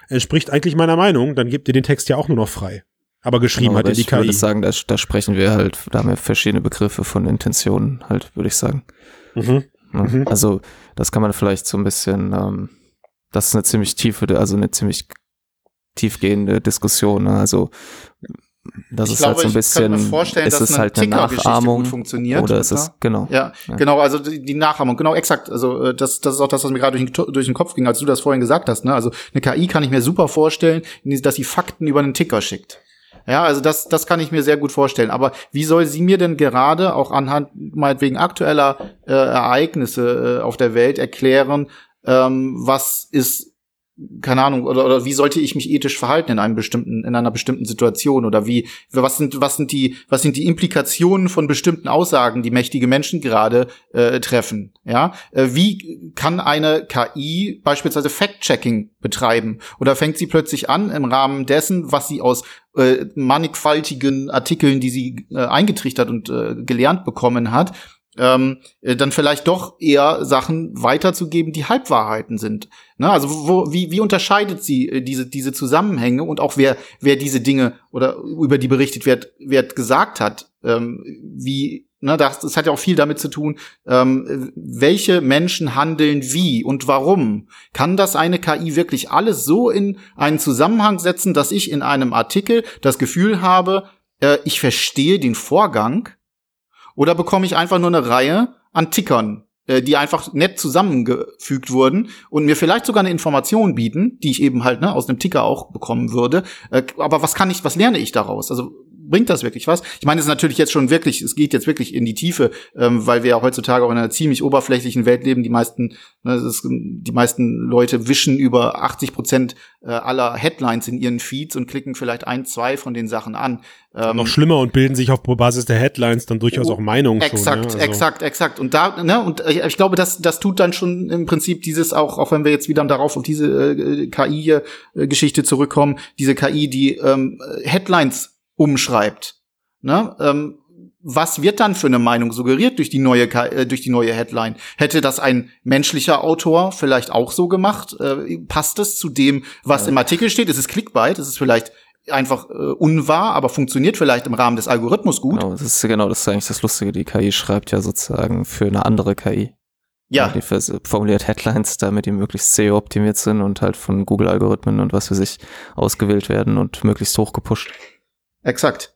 Speaker 1: entspricht eigentlich meiner Meinung, dann gebt ihr den Text ja auch nur noch frei. Aber geschrieben
Speaker 3: Genau,
Speaker 1: hat
Speaker 3: aber
Speaker 1: die
Speaker 3: ich würde
Speaker 1: KI.
Speaker 3: sagen, da, da sprechen wir halt, da haben wir verschiedene Begriffe von Intentionen halt, würde ich sagen.
Speaker 1: Mhm.
Speaker 3: Ja.
Speaker 1: Mhm.
Speaker 3: Also das kann man vielleicht so ein bisschen, ähm, das ist eine ziemlich tiefe, also eine ziemlich tiefgehende Diskussion. Ne? Also das ist halt so ein bisschen,
Speaker 2: ich kann mir vorstellen,
Speaker 3: ist
Speaker 2: dass
Speaker 3: es
Speaker 2: eine
Speaker 3: halt eine
Speaker 2: Ticker-Geschichte
Speaker 3: Nachahmung
Speaker 2: gut funktioniert.
Speaker 3: oder ist es, genau.
Speaker 2: Ja,
Speaker 3: Ja.
Speaker 2: genau, also die, die Nachahmung, genau exakt. Also äh, das, das ist auch das, was mir gerade durch, den- durch den Kopf ging, als du das vorhin gesagt hast. Ne? Also eine KI kann ich mir super vorstellen, dass sie Fakten über einen Ticker schickt. Ja, also das, das kann ich mir sehr gut vorstellen. Aber wie soll sie mir denn gerade auch anhand meinetwegen aktueller äh, Ereignisse äh, auf der Welt erklären, ähm, was ist keine Ahnung, oder, oder wie sollte ich mich ethisch verhalten in einem bestimmten, in einer bestimmten Situation oder wie, was sind, was sind die, was sind die Implikationen von bestimmten Aussagen, die mächtige Menschen gerade äh, treffen? Ja, äh, wie kann eine KI beispielsweise Fact-Checking betreiben? Oder fängt sie plötzlich an im Rahmen dessen, was sie aus äh, mannigfaltigen Artikeln, die sie äh, eingetrichtert und äh, gelernt bekommen hat, ähm, äh, dann vielleicht doch eher Sachen weiterzugeben, die Halbwahrheiten sind. Ne? Also wo, wie, wie unterscheidet sie äh, diese, diese Zusammenhänge und auch wer, wer diese Dinge oder über die berichtet wird, wird gesagt hat, ähm, wie Ne, das, das hat ja auch viel damit zu tun, ähm, welche Menschen handeln wie und warum. Kann das eine KI wirklich alles so in einen Zusammenhang setzen, dass ich in einem Artikel das Gefühl habe, äh, ich verstehe den Vorgang oder bekomme ich einfach nur eine Reihe an Tickern, äh, die einfach nett zusammengefügt wurden und mir vielleicht sogar eine Information bieten, die ich eben halt ne, aus einem Ticker auch bekommen würde. Äh, aber was kann ich, was lerne ich daraus? Also bringt das wirklich was? Ich meine, es ist natürlich jetzt schon wirklich, es geht jetzt wirklich in die Tiefe, ähm, weil wir ja heutzutage auch in einer ziemlich oberflächlichen Welt leben. Die meisten, ne, ist, die meisten Leute wischen über 80 Prozent äh, aller Headlines in ihren Feeds und klicken vielleicht ein, zwei von den Sachen an. Ähm,
Speaker 1: Noch schlimmer und bilden sich auf Basis der Headlines dann durchaus auch Meinungen
Speaker 2: Exakt,
Speaker 1: schon. Ja? Also,
Speaker 2: exakt, exakt. Und da, ne, und ich, ich glaube, das, das tut dann schon im Prinzip dieses auch, auch wenn wir jetzt wieder darauf auf diese äh, KI-Geschichte zurückkommen, diese KI, die ähm, Headlines umschreibt. Ne? Ähm, was wird dann für eine Meinung suggeriert durch die neue äh, durch die neue Headline? Hätte das ein menschlicher Autor vielleicht auch so gemacht? Äh, passt es zu dem, was ja. im Artikel steht? Ist es Clickbait? Ist es vielleicht einfach äh, unwahr, aber funktioniert vielleicht im Rahmen des Algorithmus gut?
Speaker 3: Genau, das ist genau das ist eigentlich das Lustige. Die KI schreibt ja sozusagen für eine andere KI. Ja. Die formuliert Headlines, damit die möglichst SEO-optimiert sind und halt von Google-Algorithmen und was für sich ausgewählt werden und möglichst hoch gepusht.
Speaker 2: Exakt.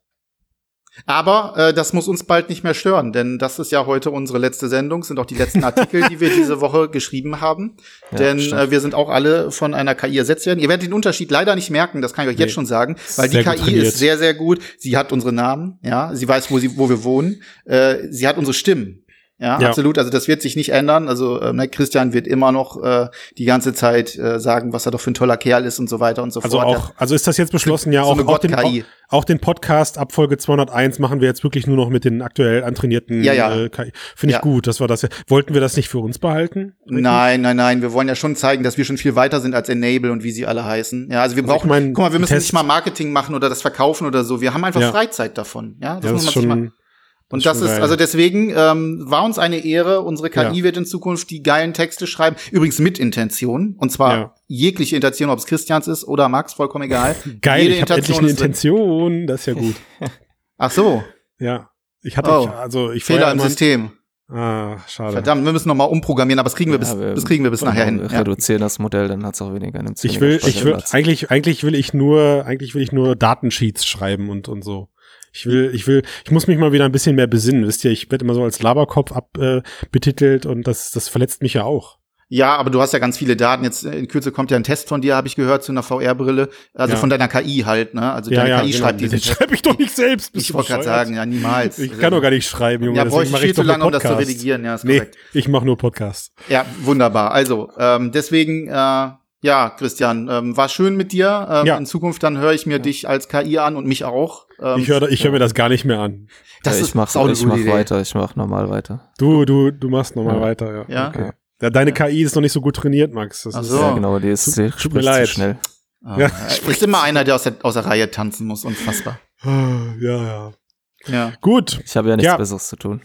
Speaker 2: Aber äh, das muss uns bald nicht mehr stören, denn das ist ja heute unsere letzte Sendung, sind auch die letzten Artikel, die wir diese Woche geschrieben haben. Ja, denn äh, wir sind auch alle von einer KI ersetzt werden. Ihr werdet den Unterschied leider nicht merken, das kann ich euch nee. jetzt schon sagen, weil sehr die KI ist sehr, sehr gut. Sie hat unsere Namen, ja, sie weiß, wo sie, wo wir wohnen, äh, sie hat unsere Stimmen. Ja, ja, absolut. Also das wird sich nicht ändern. Also äh, ne, Christian wird immer noch äh, die ganze Zeit äh, sagen, was er doch für ein toller Kerl ist und so weiter und so
Speaker 1: also
Speaker 2: fort.
Speaker 1: Auch, also ist das jetzt beschlossen, ja, so auch, auch, den, auch, auch, den Podcast ab Folge 201 machen wir jetzt wirklich nur noch mit den aktuell antrainierten
Speaker 2: ja, ja.
Speaker 1: Äh, KI. Finde ich ja. gut, das war das. Wollten wir das nicht für uns behalten?
Speaker 2: Richtig? Nein, nein, nein. Wir wollen ja schon zeigen, dass wir schon viel weiter sind als Enable und wie sie alle heißen. Ja, also wir brauchen, also ich mein, guck mal, wir müssen Test. nicht mal Marketing machen oder das verkaufen oder so. Wir haben einfach Freizeit davon. Ja,
Speaker 1: das, muss man sich mal
Speaker 2: und das, das ist, also deswegen ähm, war uns eine Ehre. Unsere KI ja. wird in Zukunft die geilen Texte schreiben. Übrigens mit Intention. Und zwar ja. jegliche Intention, ob es Christians ist oder Max, vollkommen egal.
Speaker 1: Geil, Jede ich habe endlich eine Intention. Das ist ja gut.
Speaker 2: Ach so.
Speaker 1: Ja. Ich hatte,
Speaker 2: oh.
Speaker 1: also ich
Speaker 2: Fehler im System.
Speaker 1: Ah, schade.
Speaker 2: Verdammt, wir müssen noch mal umprogrammieren, aber das kriegen wir bis, wir, das kriegen wir bis nachher hin.
Speaker 3: Wir reduzieren ja. das Modell, dann hat es auch weniger.
Speaker 1: Ich will, ich will, eigentlich, eigentlich will ich nur, eigentlich will ich nur Datensheets schreiben und und so. Ich will, ich will, ich muss mich mal wieder ein bisschen mehr besinnen. Wisst ihr, ich werde immer so als Laberkopf abbetitelt äh, und das, das verletzt mich ja auch.
Speaker 2: Ja, aber du hast ja ganz viele Daten. Jetzt äh, in Kürze kommt ja ein Test von dir, habe ich gehört, zu einer VR-Brille. Also ja. von deiner KI halt, ne? Also
Speaker 1: ja,
Speaker 2: deine
Speaker 1: ja,
Speaker 2: KI
Speaker 1: genau.
Speaker 2: schreibt
Speaker 1: diese Den schreibe ich doch nicht selbst.
Speaker 2: ich wollte gerade sagen, ja, niemals.
Speaker 1: Ich kann doch gar nicht schreiben, Junge.
Speaker 2: Ja, brauche ich viel zu lange, um das zu redigieren. Ja, ist nee, korrekt.
Speaker 1: ich mache nur Podcasts.
Speaker 2: Ja, wunderbar. Also, ähm, deswegen äh, ja, Christian, ähm, war schön mit dir. Ähm, ja. In Zukunft dann höre ich mir ja. dich als KI an und mich auch.
Speaker 1: Ähm, ich höre ich hör mir das gar nicht mehr an.
Speaker 3: Das ja, ich mach, auch ich mach Idee. weiter, ich mach normal weiter.
Speaker 1: Du, du, du machst normal weiter, ja.
Speaker 2: Ja. Okay.
Speaker 1: ja. Deine KI ist noch nicht so gut trainiert, Max.
Speaker 3: Das Ach so. ja, genau, die ist
Speaker 1: tut, tut mir leid.
Speaker 3: schnell.
Speaker 2: Oh, ja, ist immer einer, der aus der, aus der Reihe tanzen muss, unfassbar.
Speaker 1: ja, ja.
Speaker 2: Ja.
Speaker 1: Gut.
Speaker 3: Ich habe ja nichts Besseres zu tun.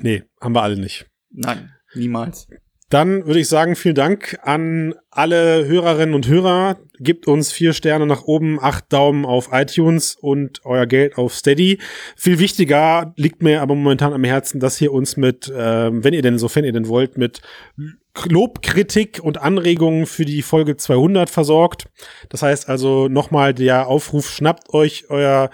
Speaker 1: Nee, haben wir alle nicht.
Speaker 2: Nein, niemals.
Speaker 1: Dann würde ich sagen, vielen Dank an alle Hörerinnen und Hörer. Gebt uns vier Sterne nach oben, acht Daumen auf iTunes und euer Geld auf Steady. Viel wichtiger liegt mir aber momentan am Herzen, dass ihr uns mit, äh, wenn ihr denn, sofern ihr denn wollt, mit Lobkritik und Anregungen für die Folge 200 versorgt. Das heißt also nochmal der Aufruf, schnappt euch euer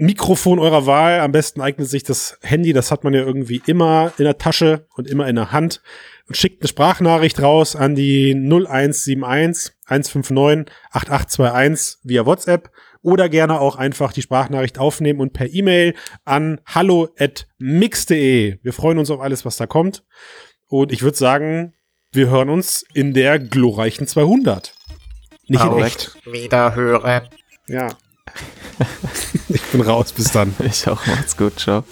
Speaker 1: Mikrofon eurer Wahl. Am besten eignet sich das Handy, das hat man ja irgendwie immer in der Tasche und immer in der Hand und schickt eine Sprachnachricht raus an die 0171 159 8821 via WhatsApp oder gerne auch einfach die Sprachnachricht aufnehmen und per E-Mail an hallo@mix.de. Wir freuen uns auf alles, was da kommt. Und ich würde sagen, wir hören uns in der glorreichen 200.
Speaker 2: Nicht in echt.
Speaker 3: Wieder hören.
Speaker 1: Ja. Ich bin raus, bis dann.
Speaker 3: Ich auch, macht's gut, ciao.